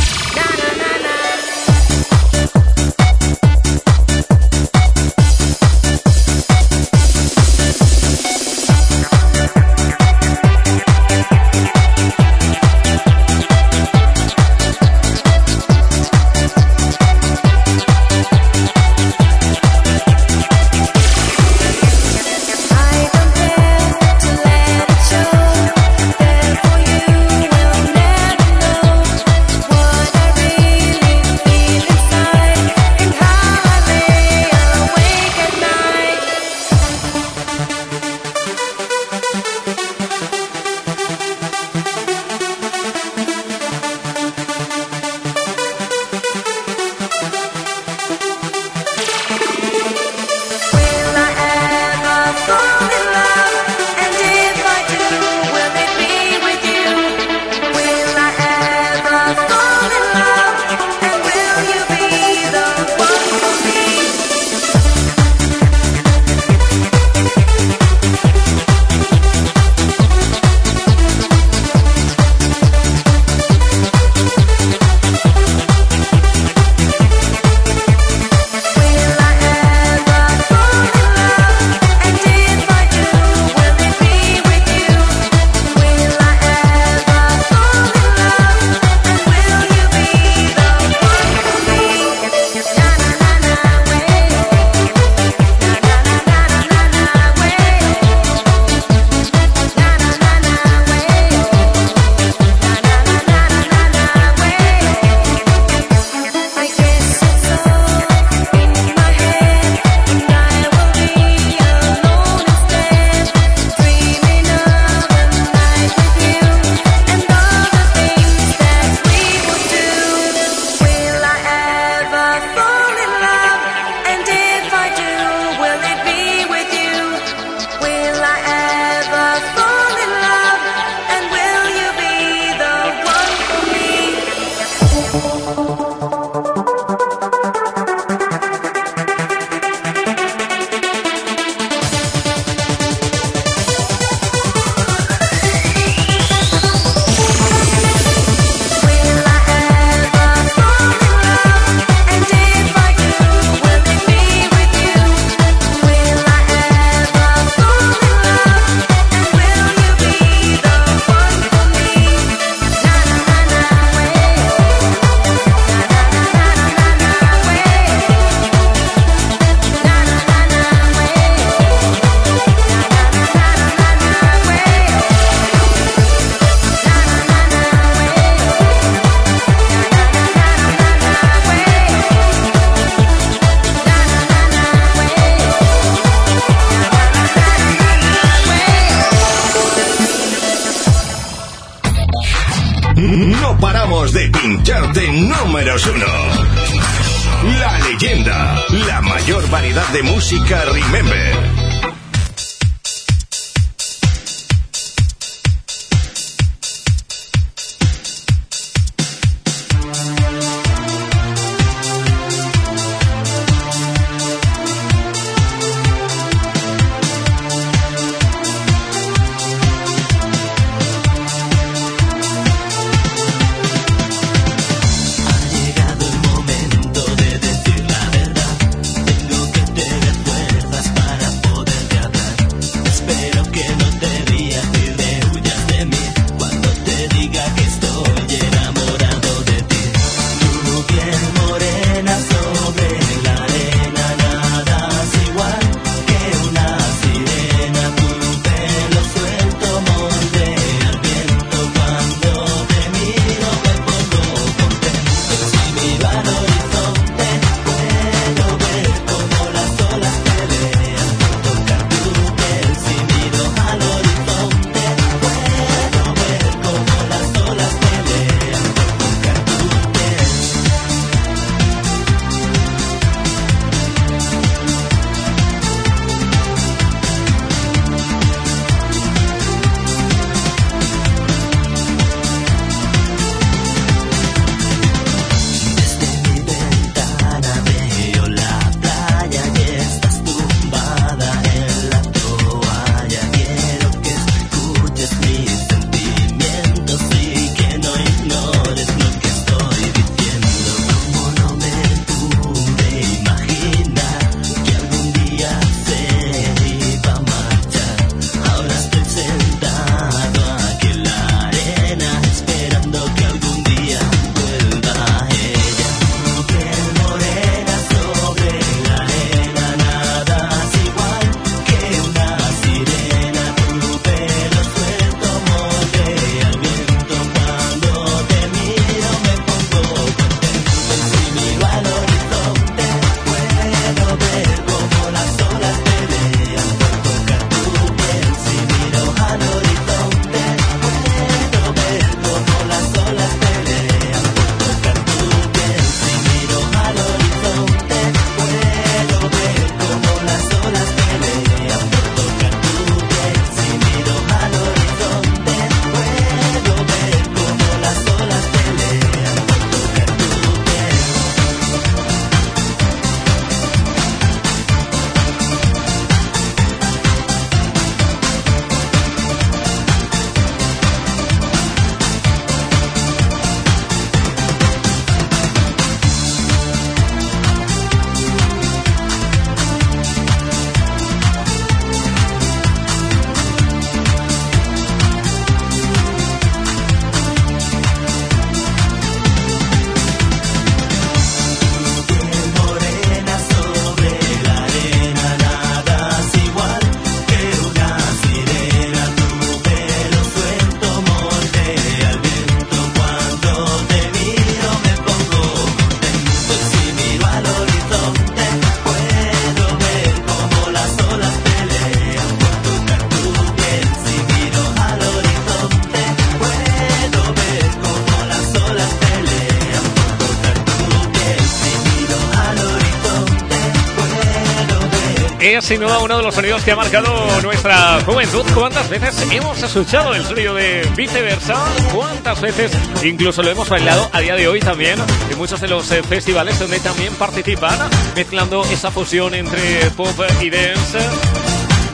Sin duda uno de los sonidos que ha marcado nuestra juventud. ¿Cuántas veces hemos escuchado el sonido de viceversa? ¿Cuántas veces incluso lo hemos bailado a día de hoy también en muchos de los eh, festivales donde también participan, mezclando esa fusión entre pop y dance?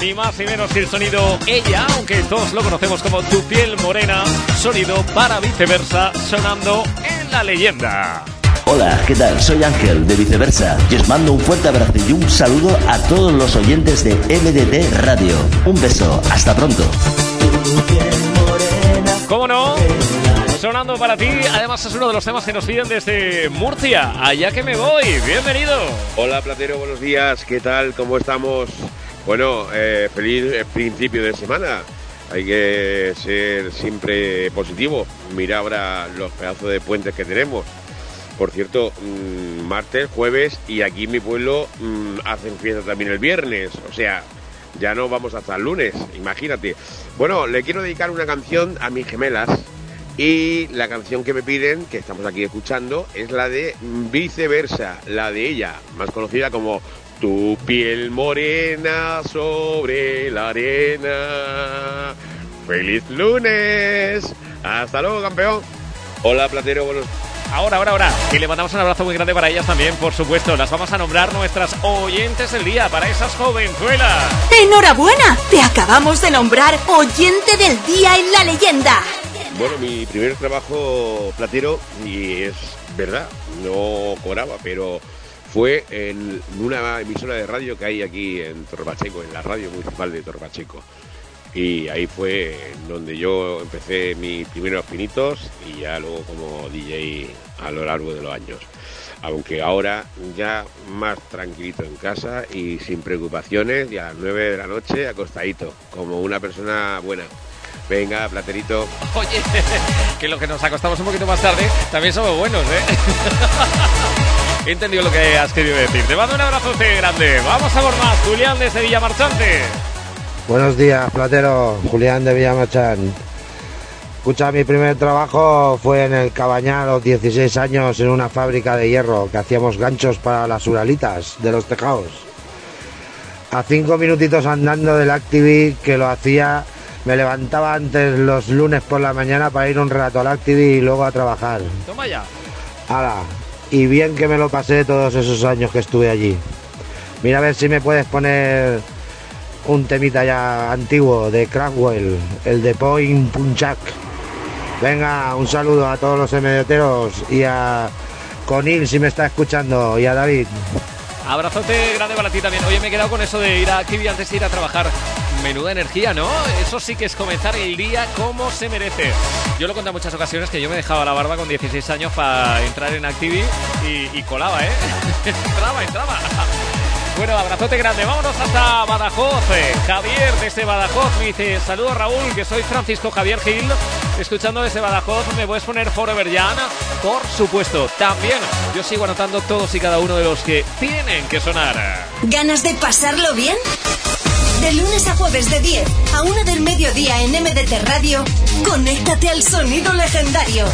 Ni más ni menos que el sonido Ella, aunque todos lo conocemos como Tu piel morena, sonido para viceversa, sonando en la leyenda. Hola, ¿qué tal? Soy Ángel de Viceversa y os mando un fuerte abrazo y un saludo a todos los oyentes de MDT Radio. Un beso, hasta pronto. ¿Cómo no? Sonando para ti, además es uno de los temas que nos piden desde Murcia. Allá que me voy, bienvenido. Hola Platero, buenos días, ¿qué tal? ¿Cómo estamos? Bueno, eh, feliz eh, principio de semana. Hay que ser siempre positivo. Mira ahora los pedazos de puentes que tenemos. Por cierto, mm, martes, jueves y aquí en mi pueblo mm, hacen fiesta también el viernes. O sea, ya no vamos hasta el lunes, imagínate. Bueno, le quiero dedicar una canción a mis gemelas. Y la canción que me piden, que estamos aquí escuchando, es la de Viceversa, la de ella, más conocida como Tu piel morena sobre la arena. ¡Feliz lunes! ¡Hasta luego, campeón! Hola, Platero, buenos Ahora, ahora, ahora. Y le mandamos un abrazo muy grande para ellas también, por supuesto. Las vamos a nombrar nuestras oyentes del día para esas jovenzuelas. ¡Enhorabuena! Te acabamos de nombrar oyente del día en la leyenda. Bueno, mi primer trabajo platero, y es verdad, no cobraba, pero fue en una emisora de radio que hay aquí en Torpacheco, en la radio municipal de Torpacheco. Y ahí fue donde yo empecé mis primeros pinitos y ya luego como DJ a lo largo de los años. Aunque ahora ya más tranquilito en casa y sin preocupaciones y a las 9 de la noche acostadito, como una persona buena. Venga, platerito. Oye, [laughs] que los que nos acostamos un poquito más tarde también somos buenos, ¿eh? [laughs] He entendido lo que has querido decir. Te mando un abrazo grande. Vamos a por más. Julián desde Villa Marchante. Buenos días, Platero. Julián de Villamachán. Escucha, mi primer trabajo fue en el Cabañal a los 16 años en una fábrica de hierro que hacíamos ganchos para las uralitas de los tejados. A cinco minutitos andando del Activi que lo hacía, me levantaba antes los lunes por la mañana para ir un rato al Activi y luego a trabajar. Toma ya. Hala, y bien que me lo pasé todos esos años que estuve allí. Mira a ver si me puedes poner un temita ya antiguo de Crackwell, el de Point Punchak. Venga, un saludo a todos los MDTeros y a Conil si me está escuchando y a David. Abrazote grande para ti también. Oye, me he quedado con eso de ir a Kiwi antes de ir a trabajar. Menuda energía, ¿no? Eso sí que es comenzar el día como se merece. Yo lo contado en muchas ocasiones que yo me dejaba la barba con 16 años para entrar en Activi y, y colaba, ¿eh? [laughs] entraba, entraba. Bueno, abrazote grande. Vámonos hasta Badajoz. Eh, Javier desde Badajoz me dice, saludos Raúl, que soy Francisco Javier Gil. Escuchando desde Badajoz, ¿me puedes poner Forever Jan? Por supuesto. También yo sigo anotando todos y cada uno de los que tienen que sonar. ¿Ganas de pasarlo bien? De lunes a jueves de 10 a 1 del mediodía en MDT Radio, conéctate al sonido legendario.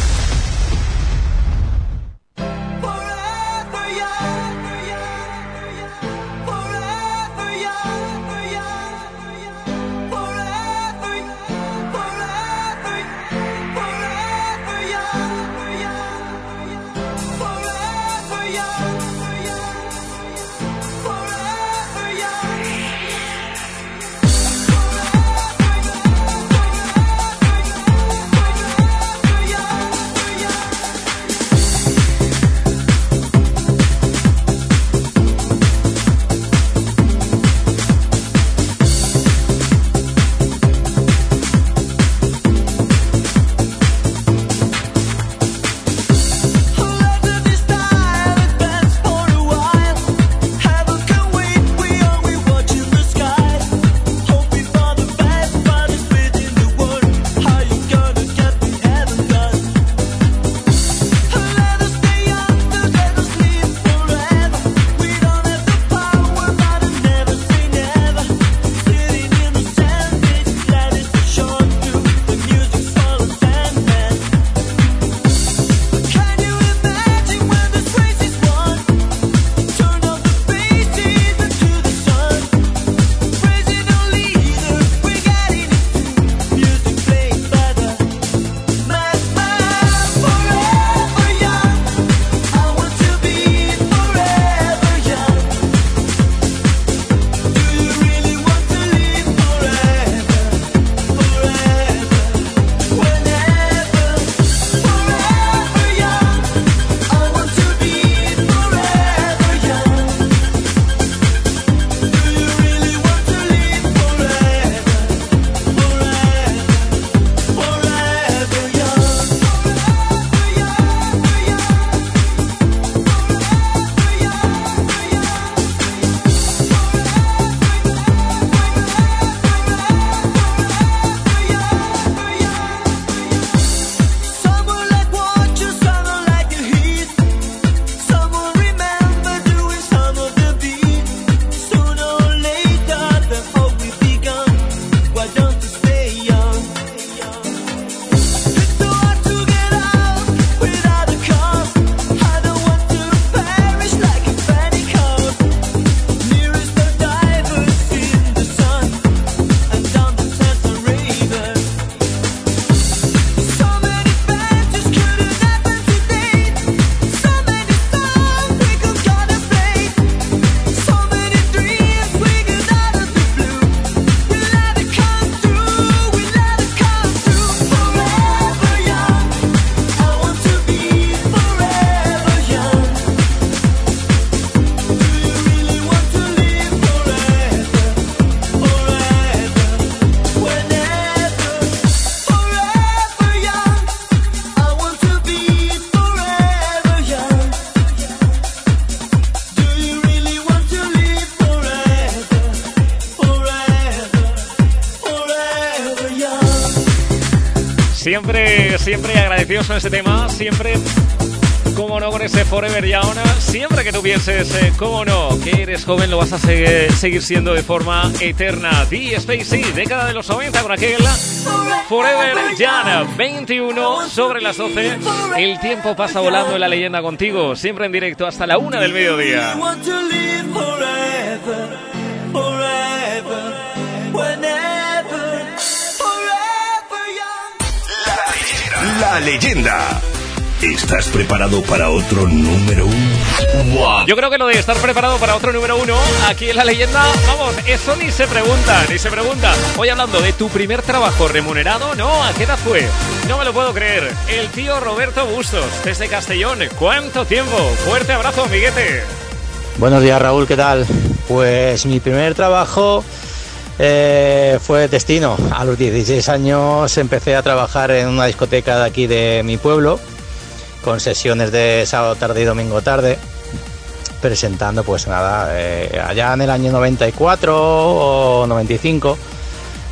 Siempre, agradecidos con ese tema, siempre, cómo no, con ese Forever Young. Siempre que tú pienses, eh, no, que eres joven, lo vas a seguir, seguir siendo de forma eterna. The Spacey, década de los 90 con aquel Forever Young, 21 sobre las 12. El tiempo pasa volando en la leyenda contigo, siempre en directo hasta la una del mediodía. La leyenda. ¿Estás preparado para otro número uno? Yo creo que lo de estar preparado para otro número uno aquí en la leyenda, vamos, eso ni se pregunta, ni se pregunta. Hoy hablando de tu primer trabajo remunerado, ¿no? ¿A qué edad fue? No me lo puedo creer. El tío Roberto Bustos, desde Castellón. ¿Cuánto tiempo? Fuerte abrazo, amiguete. Buenos días Raúl, ¿qué tal? Pues mi primer trabajo eh, fue destino. A los 16 años empecé a trabajar en una discoteca de aquí de mi pueblo, con sesiones de sábado tarde y domingo tarde, presentando pues nada, eh, allá en el año 94 o 95,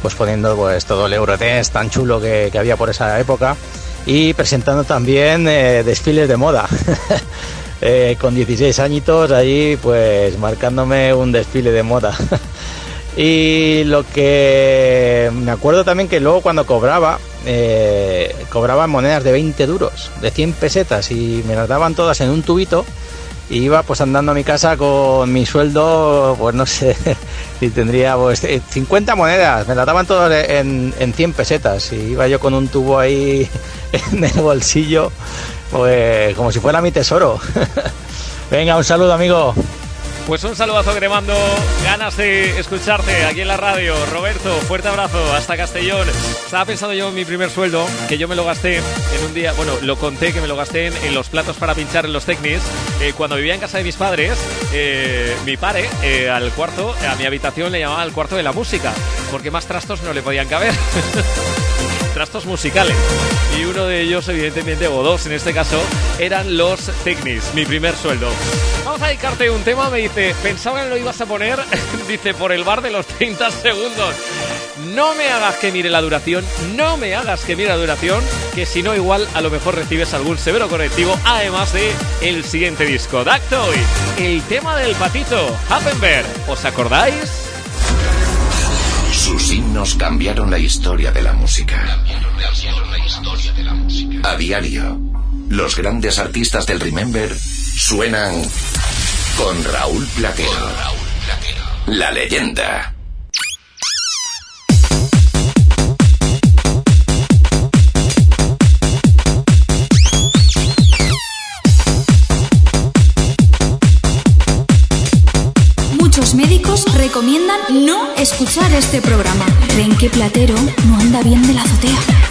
pues poniendo pues todo el Eurodance tan chulo que, había por esa época y presentando también eh, desfiles de moda. [laughs] Con 16 añitos allí pues marcándome un desfile de moda. [laughs] y lo que me acuerdo también que luego cuando cobraba, eh, cobraba monedas de 20 duros, de 100 pesetas y me las daban todas en un tubito y iba pues andando a mi casa con mi sueldo, pues no sé, [laughs] si tendría pues eh, 50 monedas, me las daban todas en, en 100 pesetas y iba yo con un tubo ahí [laughs] en el bolsillo, pues como si fuera mi tesoro. [laughs] Venga, un saludo amigo. Pues un saludazo que te mando, ganas de escucharte aquí en la radio. Roberto, fuerte abrazo, hasta Castellón. Estaba pensando yo en mi primer sueldo, que yo me lo gasté en un día, bueno, lo conté que me lo gasté en, los platos para pinchar en los Technis. Eh, cuando vivía en casa de mis padres, eh, mi padre eh, al cuarto, a mi habitación le llamaba el cuarto de la música, porque más trastos no le podían caber. [laughs] trastos musicales. Y uno de ellos, evidentemente, o dos en este caso, eran los Technis, mi primer sueldo. Vamos a dedicarte un tema, me dice, pensaba que lo ibas a poner, [laughs] dice, por el bar de los 30 segundos. No me hagas que mire la duración, no me hagas que mire la duración, que si no igual a lo mejor recibes algún severo correctivo, además de el siguiente disco, Dactoy, el tema del patito, Happenberg, ¿os acordáis? Sus himnos cambiaron la historia de la música. A diario, los grandes artistas del Remember suenan con Raúl Platero. La leyenda. Recomiendan no escuchar este programa. Creen que Platero no anda bien de la azotea.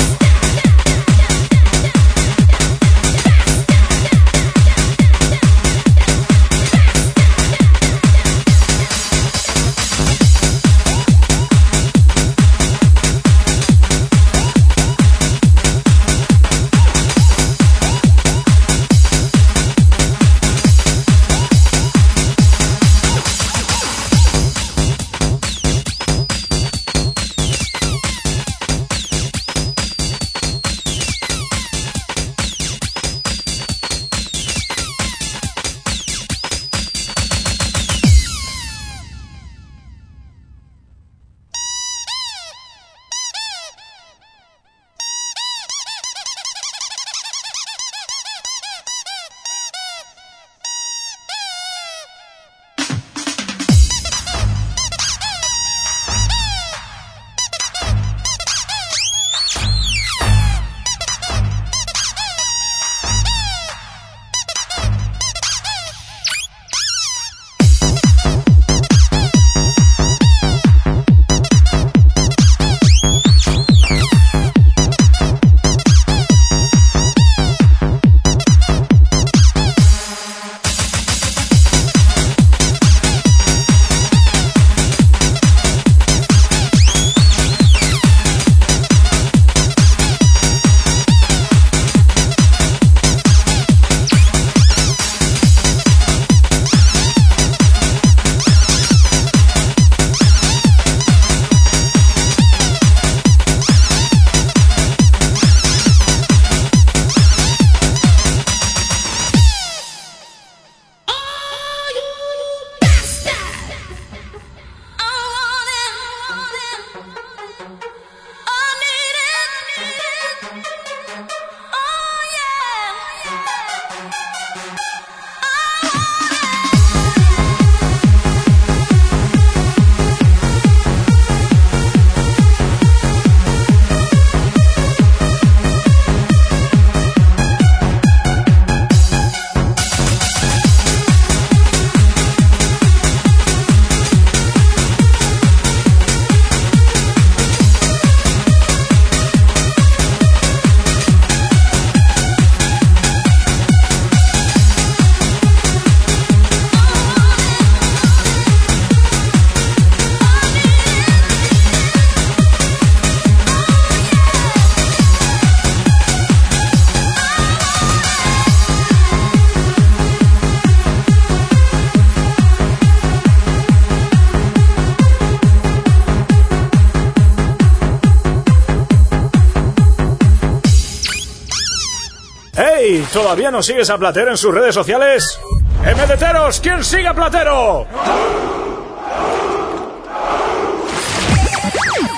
¿Todavía no sigues a Platero en sus redes sociales? ¡MDTeros! ¿Quién sigue a Platero?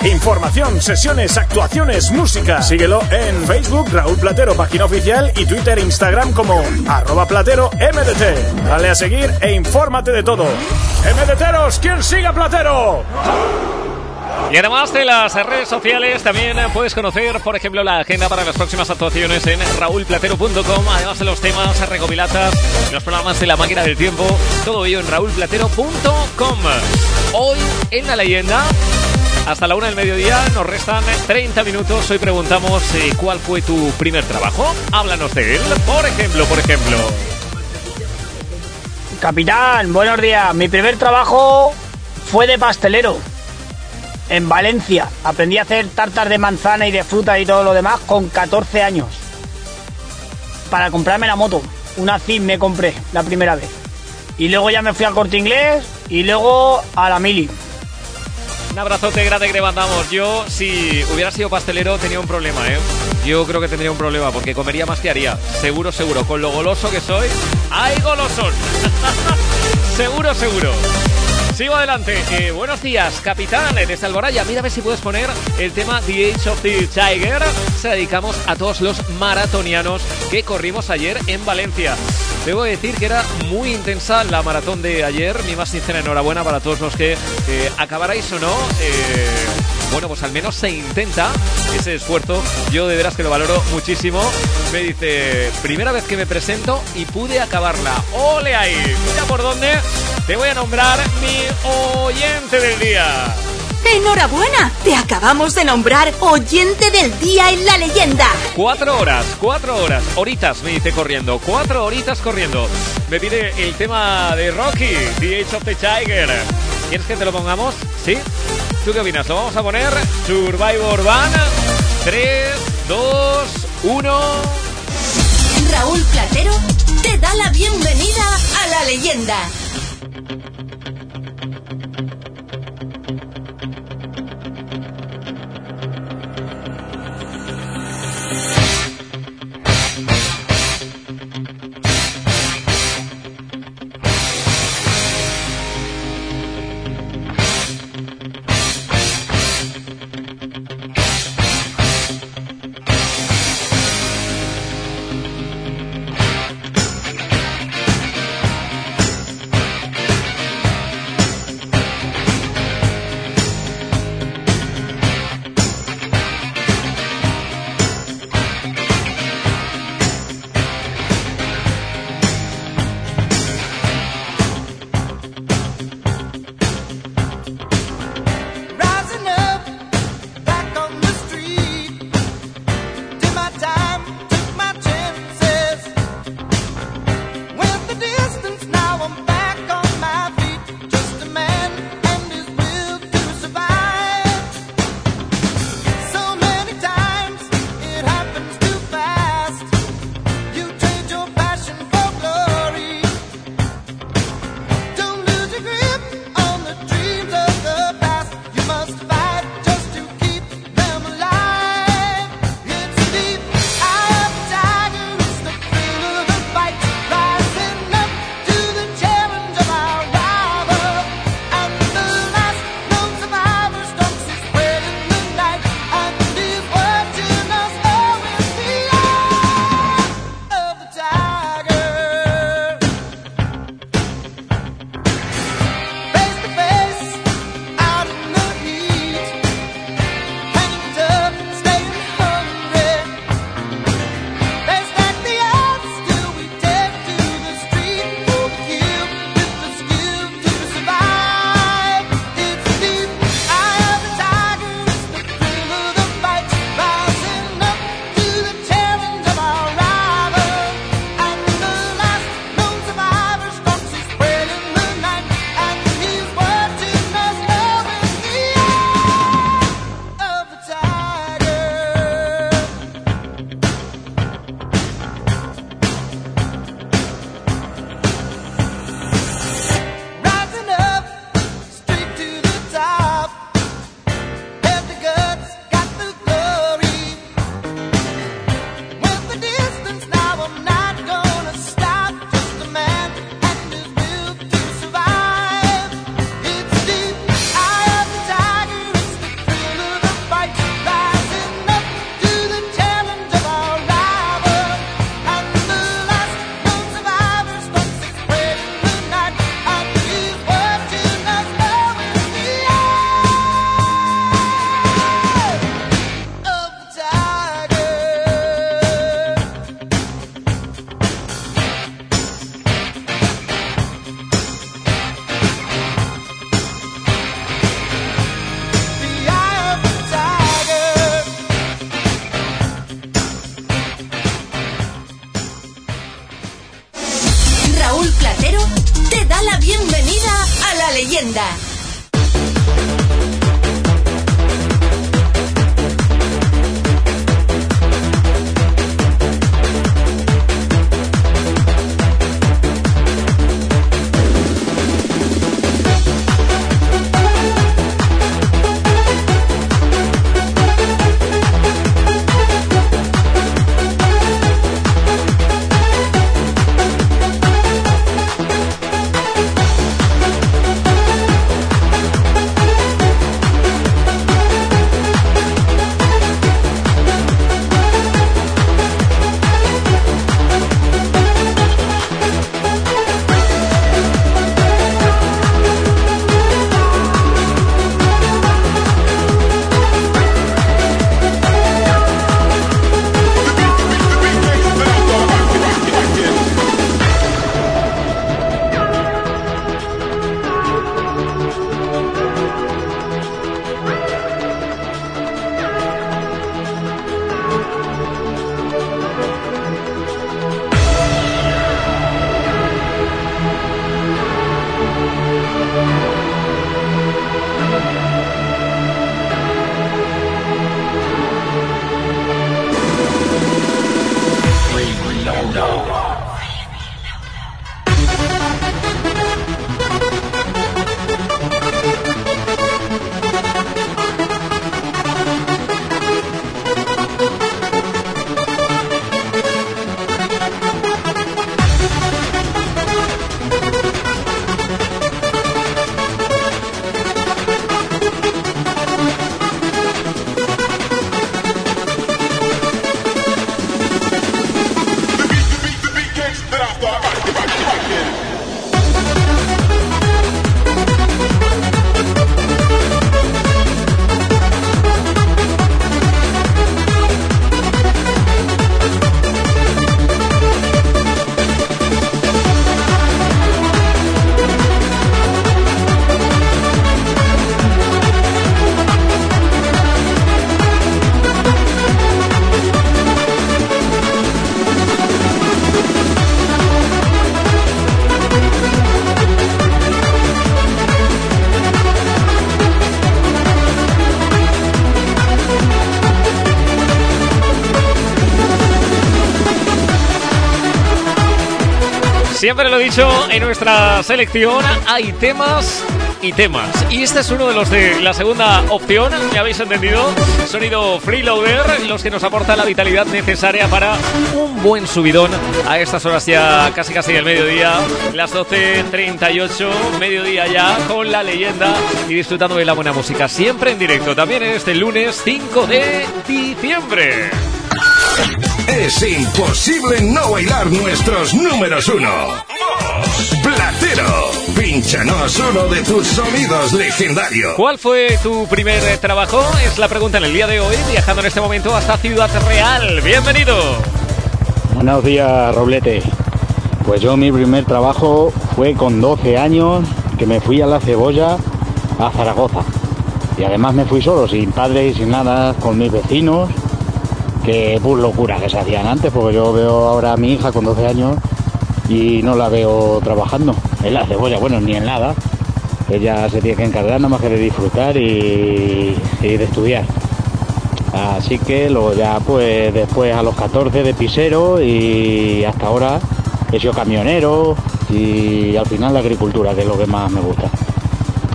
Información, sesiones, actuaciones, música. Síguelo en Facebook, Raúl Platero, página oficial, y Twitter Instagram como arroba platero MDT. Dale a seguir e infórmate de todo. ¡MDTeros! ¿Quién sigue a Platero? Y además de las redes sociales, también puedes conocer, por ejemplo, la agenda para las próximas actuaciones en raúlplatero.com, además de los temas recopilatas, los programas de la máquina del tiempo, todo ello en raúlplatero.com. Hoy, en la leyenda, hasta la una del mediodía, nos restan 30 minutos. Hoy preguntamos eh, cuál fue tu primer trabajo. Háblanos de él. Por ejemplo, por ejemplo. Capitán, buenos días. Mi primer trabajo fue de pastelero en Valencia. Aprendí a hacer tartas de manzana y de fruta y todo lo demás con 14 años. Para comprarme la moto. Una CIM me compré la primera vez. Y luego ya me fui al corte inglés y luego a la mili. Un abrazote grande que te mandamos. Yo, si hubiera sido pastelero, tenía un problema, ¿eh? Yo creo que tendría un problema porque comería más que haría. Seguro, seguro. Con lo goloso que soy, ¡hay golosón! [laughs] seguro, seguro. Sigo adelante. Eh, buenos días, capitán eh, desde Alboraya. Mira a ver si puedes poner el tema The Age of the Tiger. Se dedicamos a todos los maratonianos que corrimos ayer en Valencia. Debo decir que era muy intensa la maratón de ayer. Mi más sincera enhorabuena para todos los que eh, acabaráis o no. eh, bueno, pues al menos se intenta ese esfuerzo. Yo de veras que lo valoro muchísimo. Me dice, primera vez que me presento y pude acabarla. ¡Ole ahí! Mira por dónde te voy a nombrar mi oyente del día. ¡Enhorabuena! Te acabamos de nombrar oyente del día en la leyenda. Cuatro horas, cuatro horas, horitas me dice corriendo, cuatro horitas corriendo. Me pide el tema de Rocky, The Age of the Tiger. ¿Quieres que te lo pongamos? ¿Sí? ¿Tú qué opinas? Lo vamos a poner Survivor Van. 3, 2, 1. Raúl Platero te da la bienvenida a la leyenda. leyenda. thank you Siempre lo he dicho, en nuestra selección hay temas y temas. Y este es uno de los de la segunda opción, ¿me habéis entendido? Sonido freeloader, los que nos aportan la vitalidad necesaria para un buen subidón a estas horas ya casi casi del mediodía, las 12.38, mediodía ya, con la leyenda y disfrutando de la buena música, siempre en directo, también este lunes 5 de diciembre. Es imposible no bailar nuestros números uno. Platero, pínchanos uno de tus sonidos legendarios. ¿Cuál fue tu primer trabajo? Es la pregunta en el día de hoy, viajando en este momento hasta Ciudad Real. Bienvenido. Buenos días, Roblete. Pues yo mi primer trabajo fue con 12 años que me fui a la cebolla a Zaragoza. Y además me fui solo, sin padres y sin nada, con mis vecinos, que locura que se hacían antes, porque yo veo ahora a mi hija con 12 años y no la veo trabajando en la cebolla, bueno, ni en nada. Ella se tiene que encargar nada más que de disfrutar y, y de estudiar. Así que luego ya pues después a los 14 de pisero y hasta ahora he sido camionero y al final la agricultura, que es lo que más me gusta.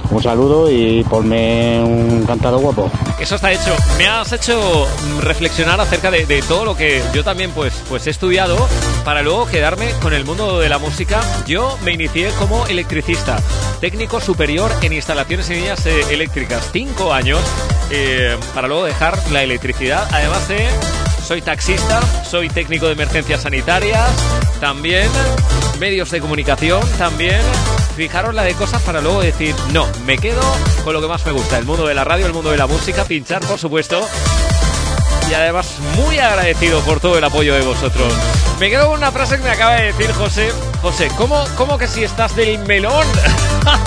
Un saludo y ponme un cantado guapo. Eso está hecho. Me has hecho reflexionar acerca de, todo lo que yo también pues, pues he estudiado para luego quedarme con el mundo de la música. Yo me inicié como electricista, técnico superior en instalaciones y líneas eh, eléctricas. Cinco años eh, para luego dejar la electricidad. Además de soy taxista, soy técnico de emergencias sanitarias, también medios de comunicación, también. Fijaros la de cosas para luego decir, no, me quedo con lo que más me gusta, el mundo de la radio, el mundo de la música, pinchar, por supuesto. Y además muy agradecido por todo el apoyo de vosotros. Me quedo con una frase que me acaba de decir José. José, ¿cómo, cómo que si estás del melón?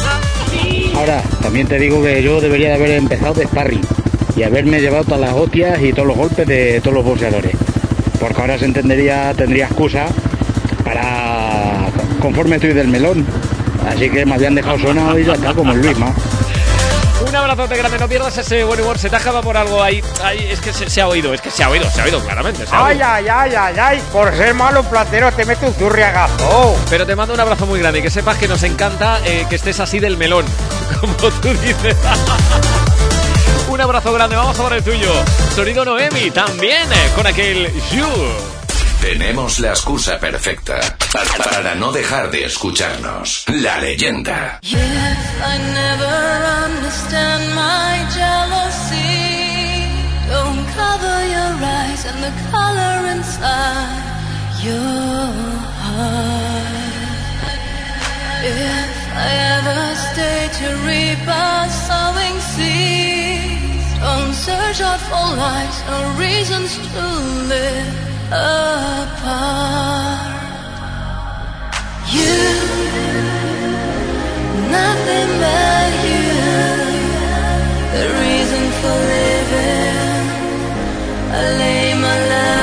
[laughs] Ahora, también te digo que yo debería de haber empezado de sparring y haberme llevado todas las hostias y todos los golpes de todos los boxeadores. Porque ahora se entendería, tendría excusa para, conforme estoy del melón, Así que me habían dejado sonado y ya está, como el Luisma. Un abrazote grande, no pierdas ese buen humor. Se te acaba por algo ahí. Ay, es que se, se ha oído, es que se ha oído, se ha oído claramente. Se ha Ay, oído. ay, ay, ay, ay. Por ser malo platero te meto un zurriagazo. Pero te mando un abrazo muy grande y que sepas que nos encanta eh, que estés así del melón, [laughs] como tú dices. [laughs] un abrazo grande, vamos a por el tuyo. Sonido Noemi, también eh, con aquel You. Tenemos la excusa perfecta para, para no dejar de escucharnos. La leyenda. If I never understand my jealousy, don't cover your eyes and the color inside your heart. If I ever stay to reap a sowing seeds, don't search out for lies or reasons to live apart. You Nothing but you, the reason for living. I lay my love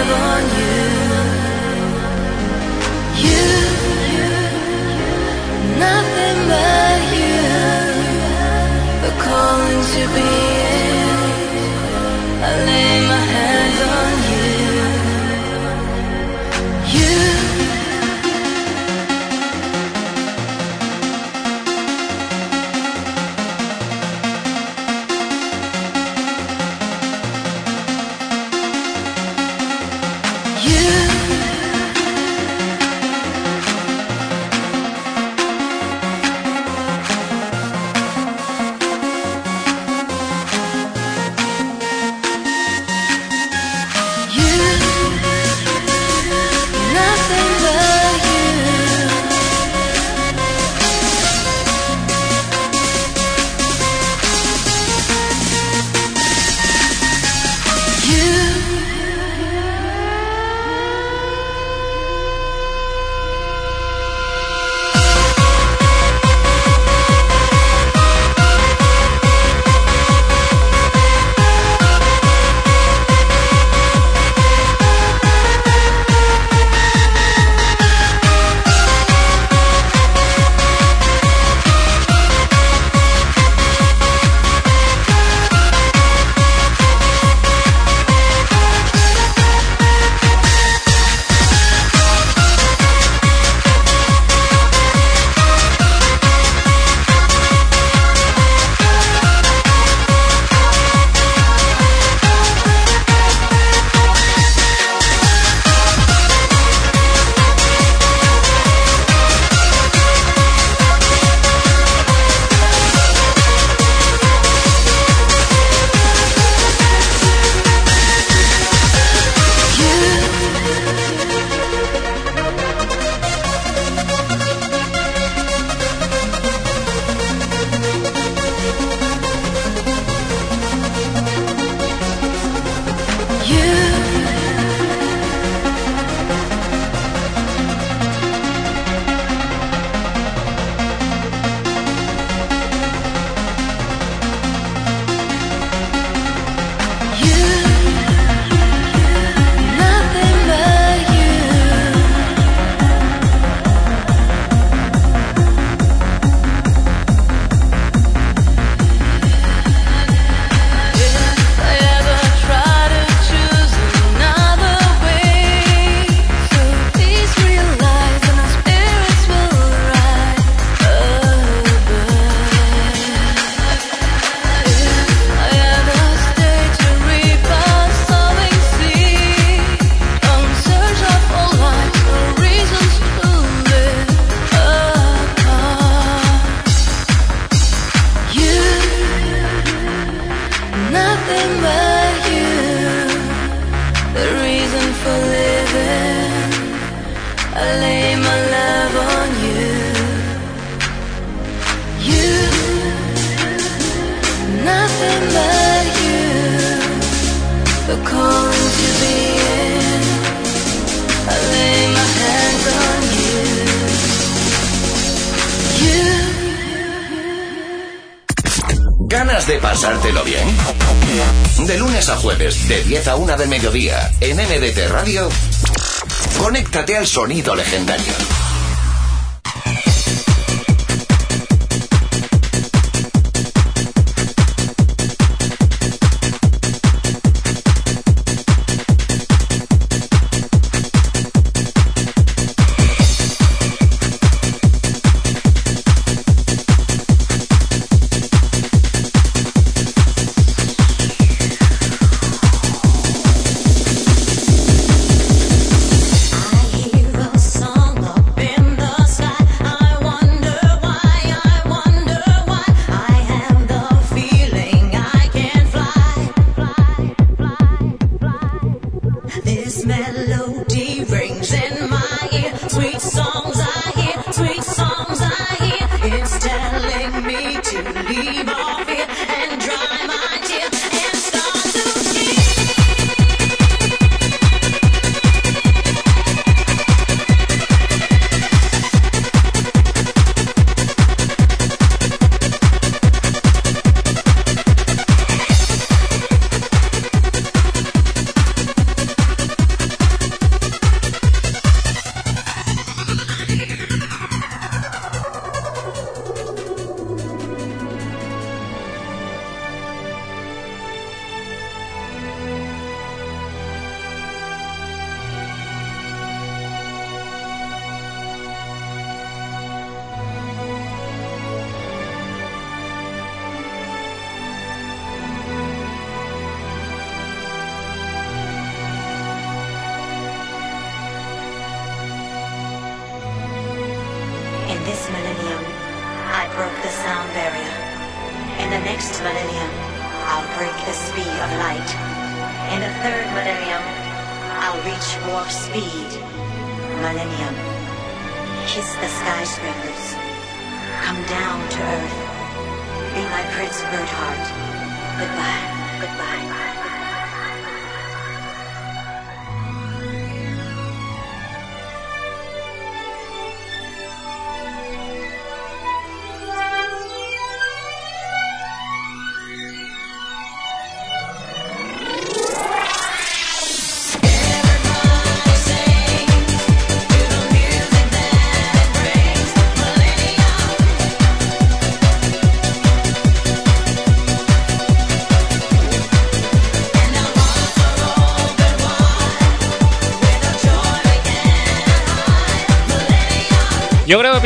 sonido legendario.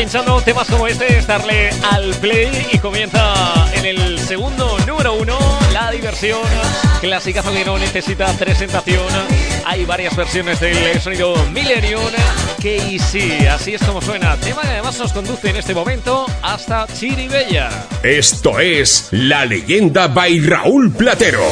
Pinchando temas como este es darle al play y comienza en el segundo número uno la diversión clasicazo que no necesita presentación. Hay varias versiones del sonido Millennium sí, así es como suena. Tema que además nos conduce en este momento hasta Chiribella. Esto es La Leyenda by Raúl Platero.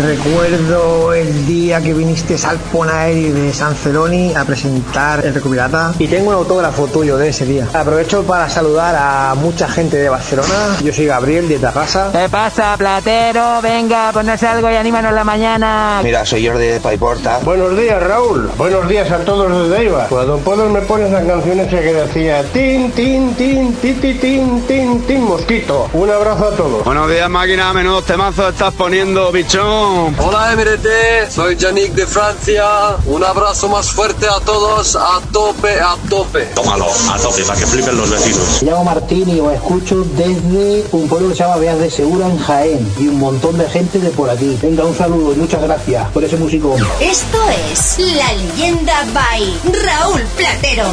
Recuerdo el día que viniste al Ponaeri de San Celoni a presentar el Recopilata y tengo un autógrafo tuyo de ese día. Aprovecho para saludar a mucha gente de Barcelona. Yo soy Gabriel de Tarrasa. ¿Qué pasa, platero? Venga, ponerse algo y anímanos la mañana. Mira, soy Jordi de Paiporta. Buenos días, Raúl. Buenos días a todos desde Eibar. Cuando puedo me pones la canción esa que decía tin, tin, tin, ti, ti, tin, tin, tin, mosquito. Un abrazo a todos. Buenos días, máquina. Menudos temazos estás poniendo, bichón. Hola MRT, soy Yannick de Francia. Un abrazo más fuerte a todos, a tope, a tope. Tómalo, a tope, para que flipen los vecinos. Me llamo Martín y os escucho desde un pueblo que se llama Beas de Segura en Jaén y un montón de gente de por aquí. Un saludo y muchas gracias por ese músico. Esto es La Leyenda by Raúl Platero.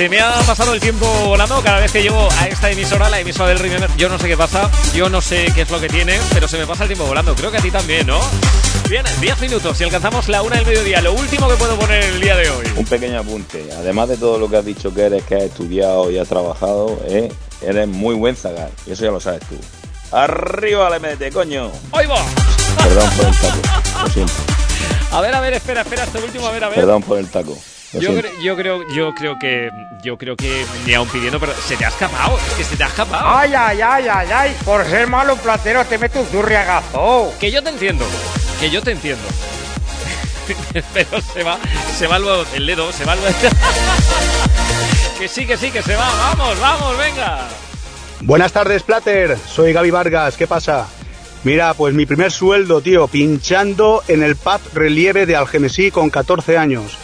Se me ha pasado el tiempo volando cada vez que llego a esta emisora, la emisora del Remember. Yo no sé qué pasa, yo no sé qué es lo que tiene, pero se me pasa el tiempo volando. Creo que a ti también, ¿no? Bien, 10 minutos y alcanzamos la una del mediodía. Lo último que puedo poner el día de hoy. Un pequeño apunte. Además de todo lo que has dicho que eres, que has estudiado y has trabajado, ¿eh? eres muy buen zagar. Y eso ya lo sabes tú. ¡Arriba la MDT, coño! ¡Ahí va! Perdón por el taco. Lo siento. A ver, a ver, espera, espera, este último, a ver, a ver. Perdón por el taco. Yo, siento. cre- yo creo, yo creo que, yo creo que ni aun pidiendo, pero se te ha escapado, es que se te ha escapado. Ay, ay, ay, ay, ay. Por ser malo platero te meto un zurriagazo. Que yo te entiendo, que yo te entiendo. [laughs] pero se va, se va luego el dedo, se va luego. [laughs] que sí, que sí, que se va. Vamos, vamos, venga. Buenas tardes, Plater. Soy Gaby Vargas. ¿Qué pasa? Mira, pues mi primer sueldo, tío, pinchando en el pub Relieve de Algemesí con 14 años.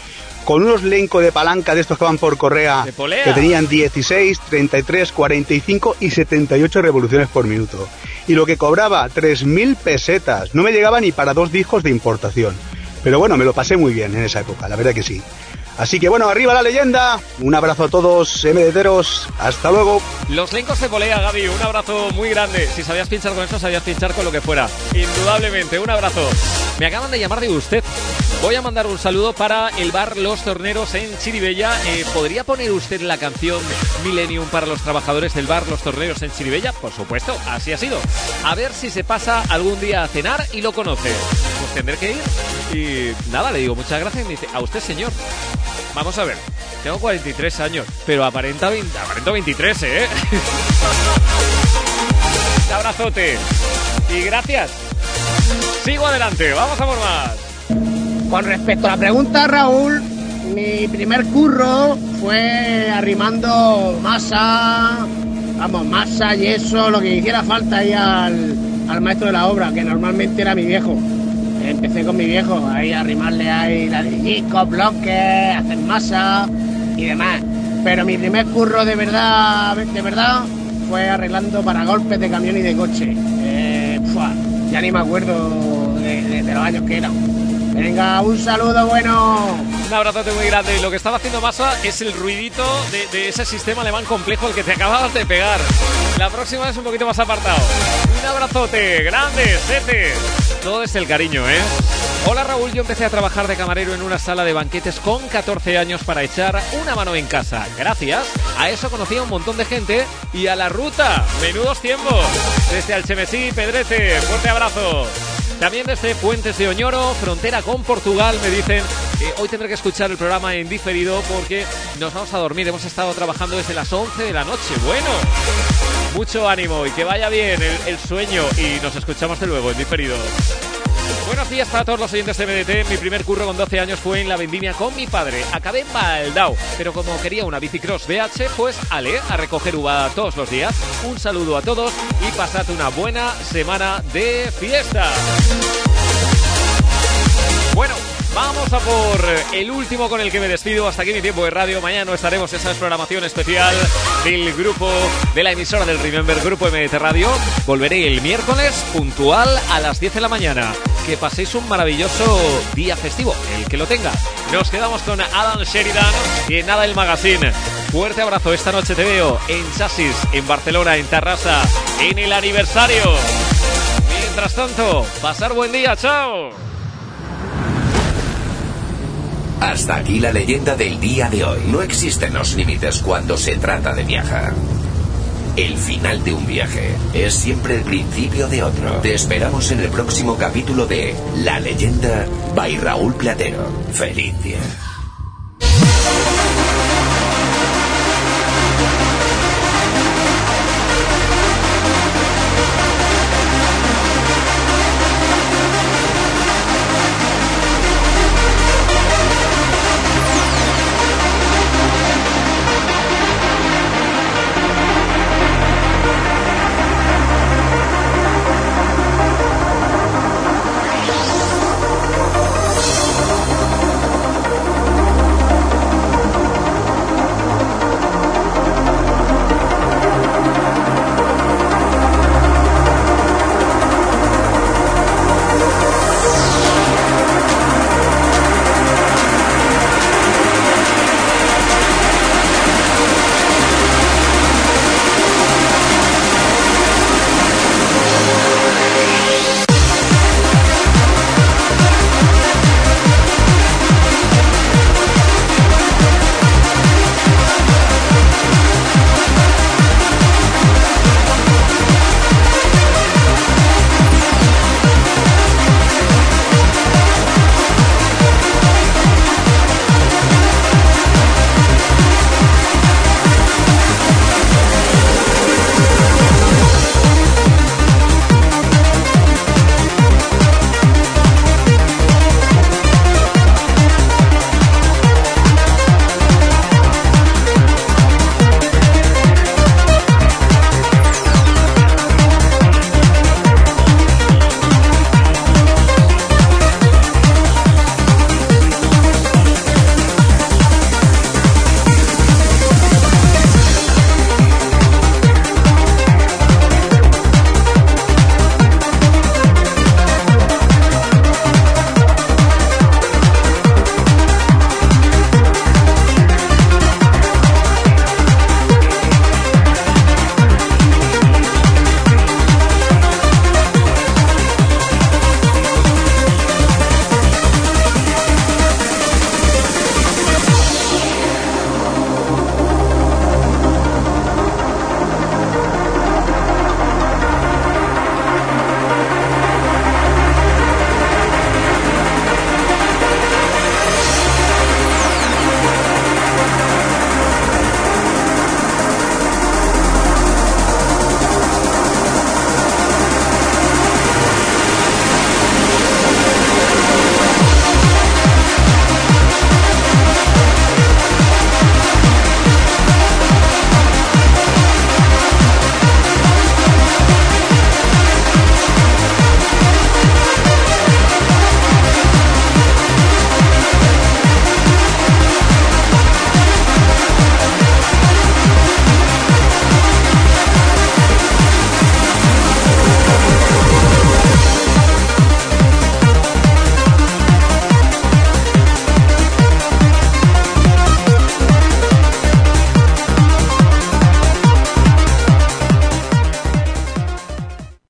Con unos lenco de palanca de estos que van por correa, que tenían 16, 33, 45 y 78 revoluciones por minuto. Y lo que cobraba, 3.000 pesetas. No me llegaba ni para dos discos de importación. Pero bueno, me lo pasé muy bien en esa época, la verdad que sí. Así que bueno, arriba la leyenda. Un abrazo a todos, MDTeros. Hasta luego. Los lencos de polea, Gaby, un abrazo muy grande. Si sabías pinchar con eso, sabías pinchar con lo que fuera. Indudablemente, un abrazo. Me acaban de llamar de usted. Voy a mandar un saludo para el bar Los Torneros en Chiribella. Eh, ¿Podría poner usted la canción Millennium para los trabajadores del bar Los Torneros en Chiribella? Por supuesto, así ha sido. A ver si se pasa algún día a cenar y lo conoce. Pues tendré que ir. Y nada, le digo muchas gracias y me dice, a usted señor. Vamos a ver, tengo 43 años, pero aparenta 20, aparento 23, ¿eh? [laughs] Abrazote. Y gracias. Sigo adelante, vamos a por más. Con respecto a la pregunta, Raúl, mi primer curro fue arrimando masa, vamos, masa, yeso, lo que hiciera falta ahí al, al maestro de la obra, que normalmente era mi viejo. Empecé con mi viejo, ahí a arrimarle ahí ladrillicos, bloques, hacer masa. y demás. Pero mi primer curro de verdad, de verdad, fue arreglando para golpes de camión y de coche. Eh, ya ni me acuerdo de, de- de los años que eran. Venga, un saludo bueno. Un abrazote muy grande. Lo que estaba haciendo Masa es el ruidito de, ese sistema alemán complejo al que te acababas de pegar. La próxima es un poquito más apartado. Un abrazote grande, Sete. Todo es el cariño, ¿eh? Hola Raúl, yo empecé a trabajar de camarero en una sala de banquetes con 14 años para echar una mano en casa. Gracias a eso conocí a un montón de gente y a la ruta. Menudos tiempos. Desde Alchemesí, Pedrete, fuerte abrazo. También desde Puentes de Oñoro, frontera con Portugal, me dicen que hoy tendré que escuchar el programa en diferido porque nos vamos a dormir. Hemos estado trabajando desde las 11 de la noche. Bueno, mucho ánimo y que vaya bien el, el sueño y nos escuchamos de luego en diferido. Buenos días para todos los oyentes de MDT. Mi primer curro con 12 años fue en la vendimia con mi padre. Acabé en Baldao, pero como quería una bicicross BH, pues ale a recoger uva todos los días. Un saludo a todos y pasad una buena semana de fiesta. Bueno, vamos a por el último con el que me despido. Hasta aquí mi tiempo de radio. Mañana estaremos en esa programación especial del grupo de la emisora del Remember Grupo MDT Radio. Volveré el miércoles puntual a las 10 de la mañana. Que paséis un maravilloso día festivo, el que lo tenga. Nos quedamos con Adam Sheridan y en nada el magazine. Fuerte abrazo, esta noche te veo en Chasis, en Barcelona, en Tarrasa, en el aniversario. Mientras tanto, pasar buen día, chao. Hasta aquí la leyenda del día de hoy. No existen los límites cuando se trata de viajar. El final de un viaje es siempre el principio de otro. Te esperamos en el próximo capítulo de La leyenda by Raúl Platero. Feliz día.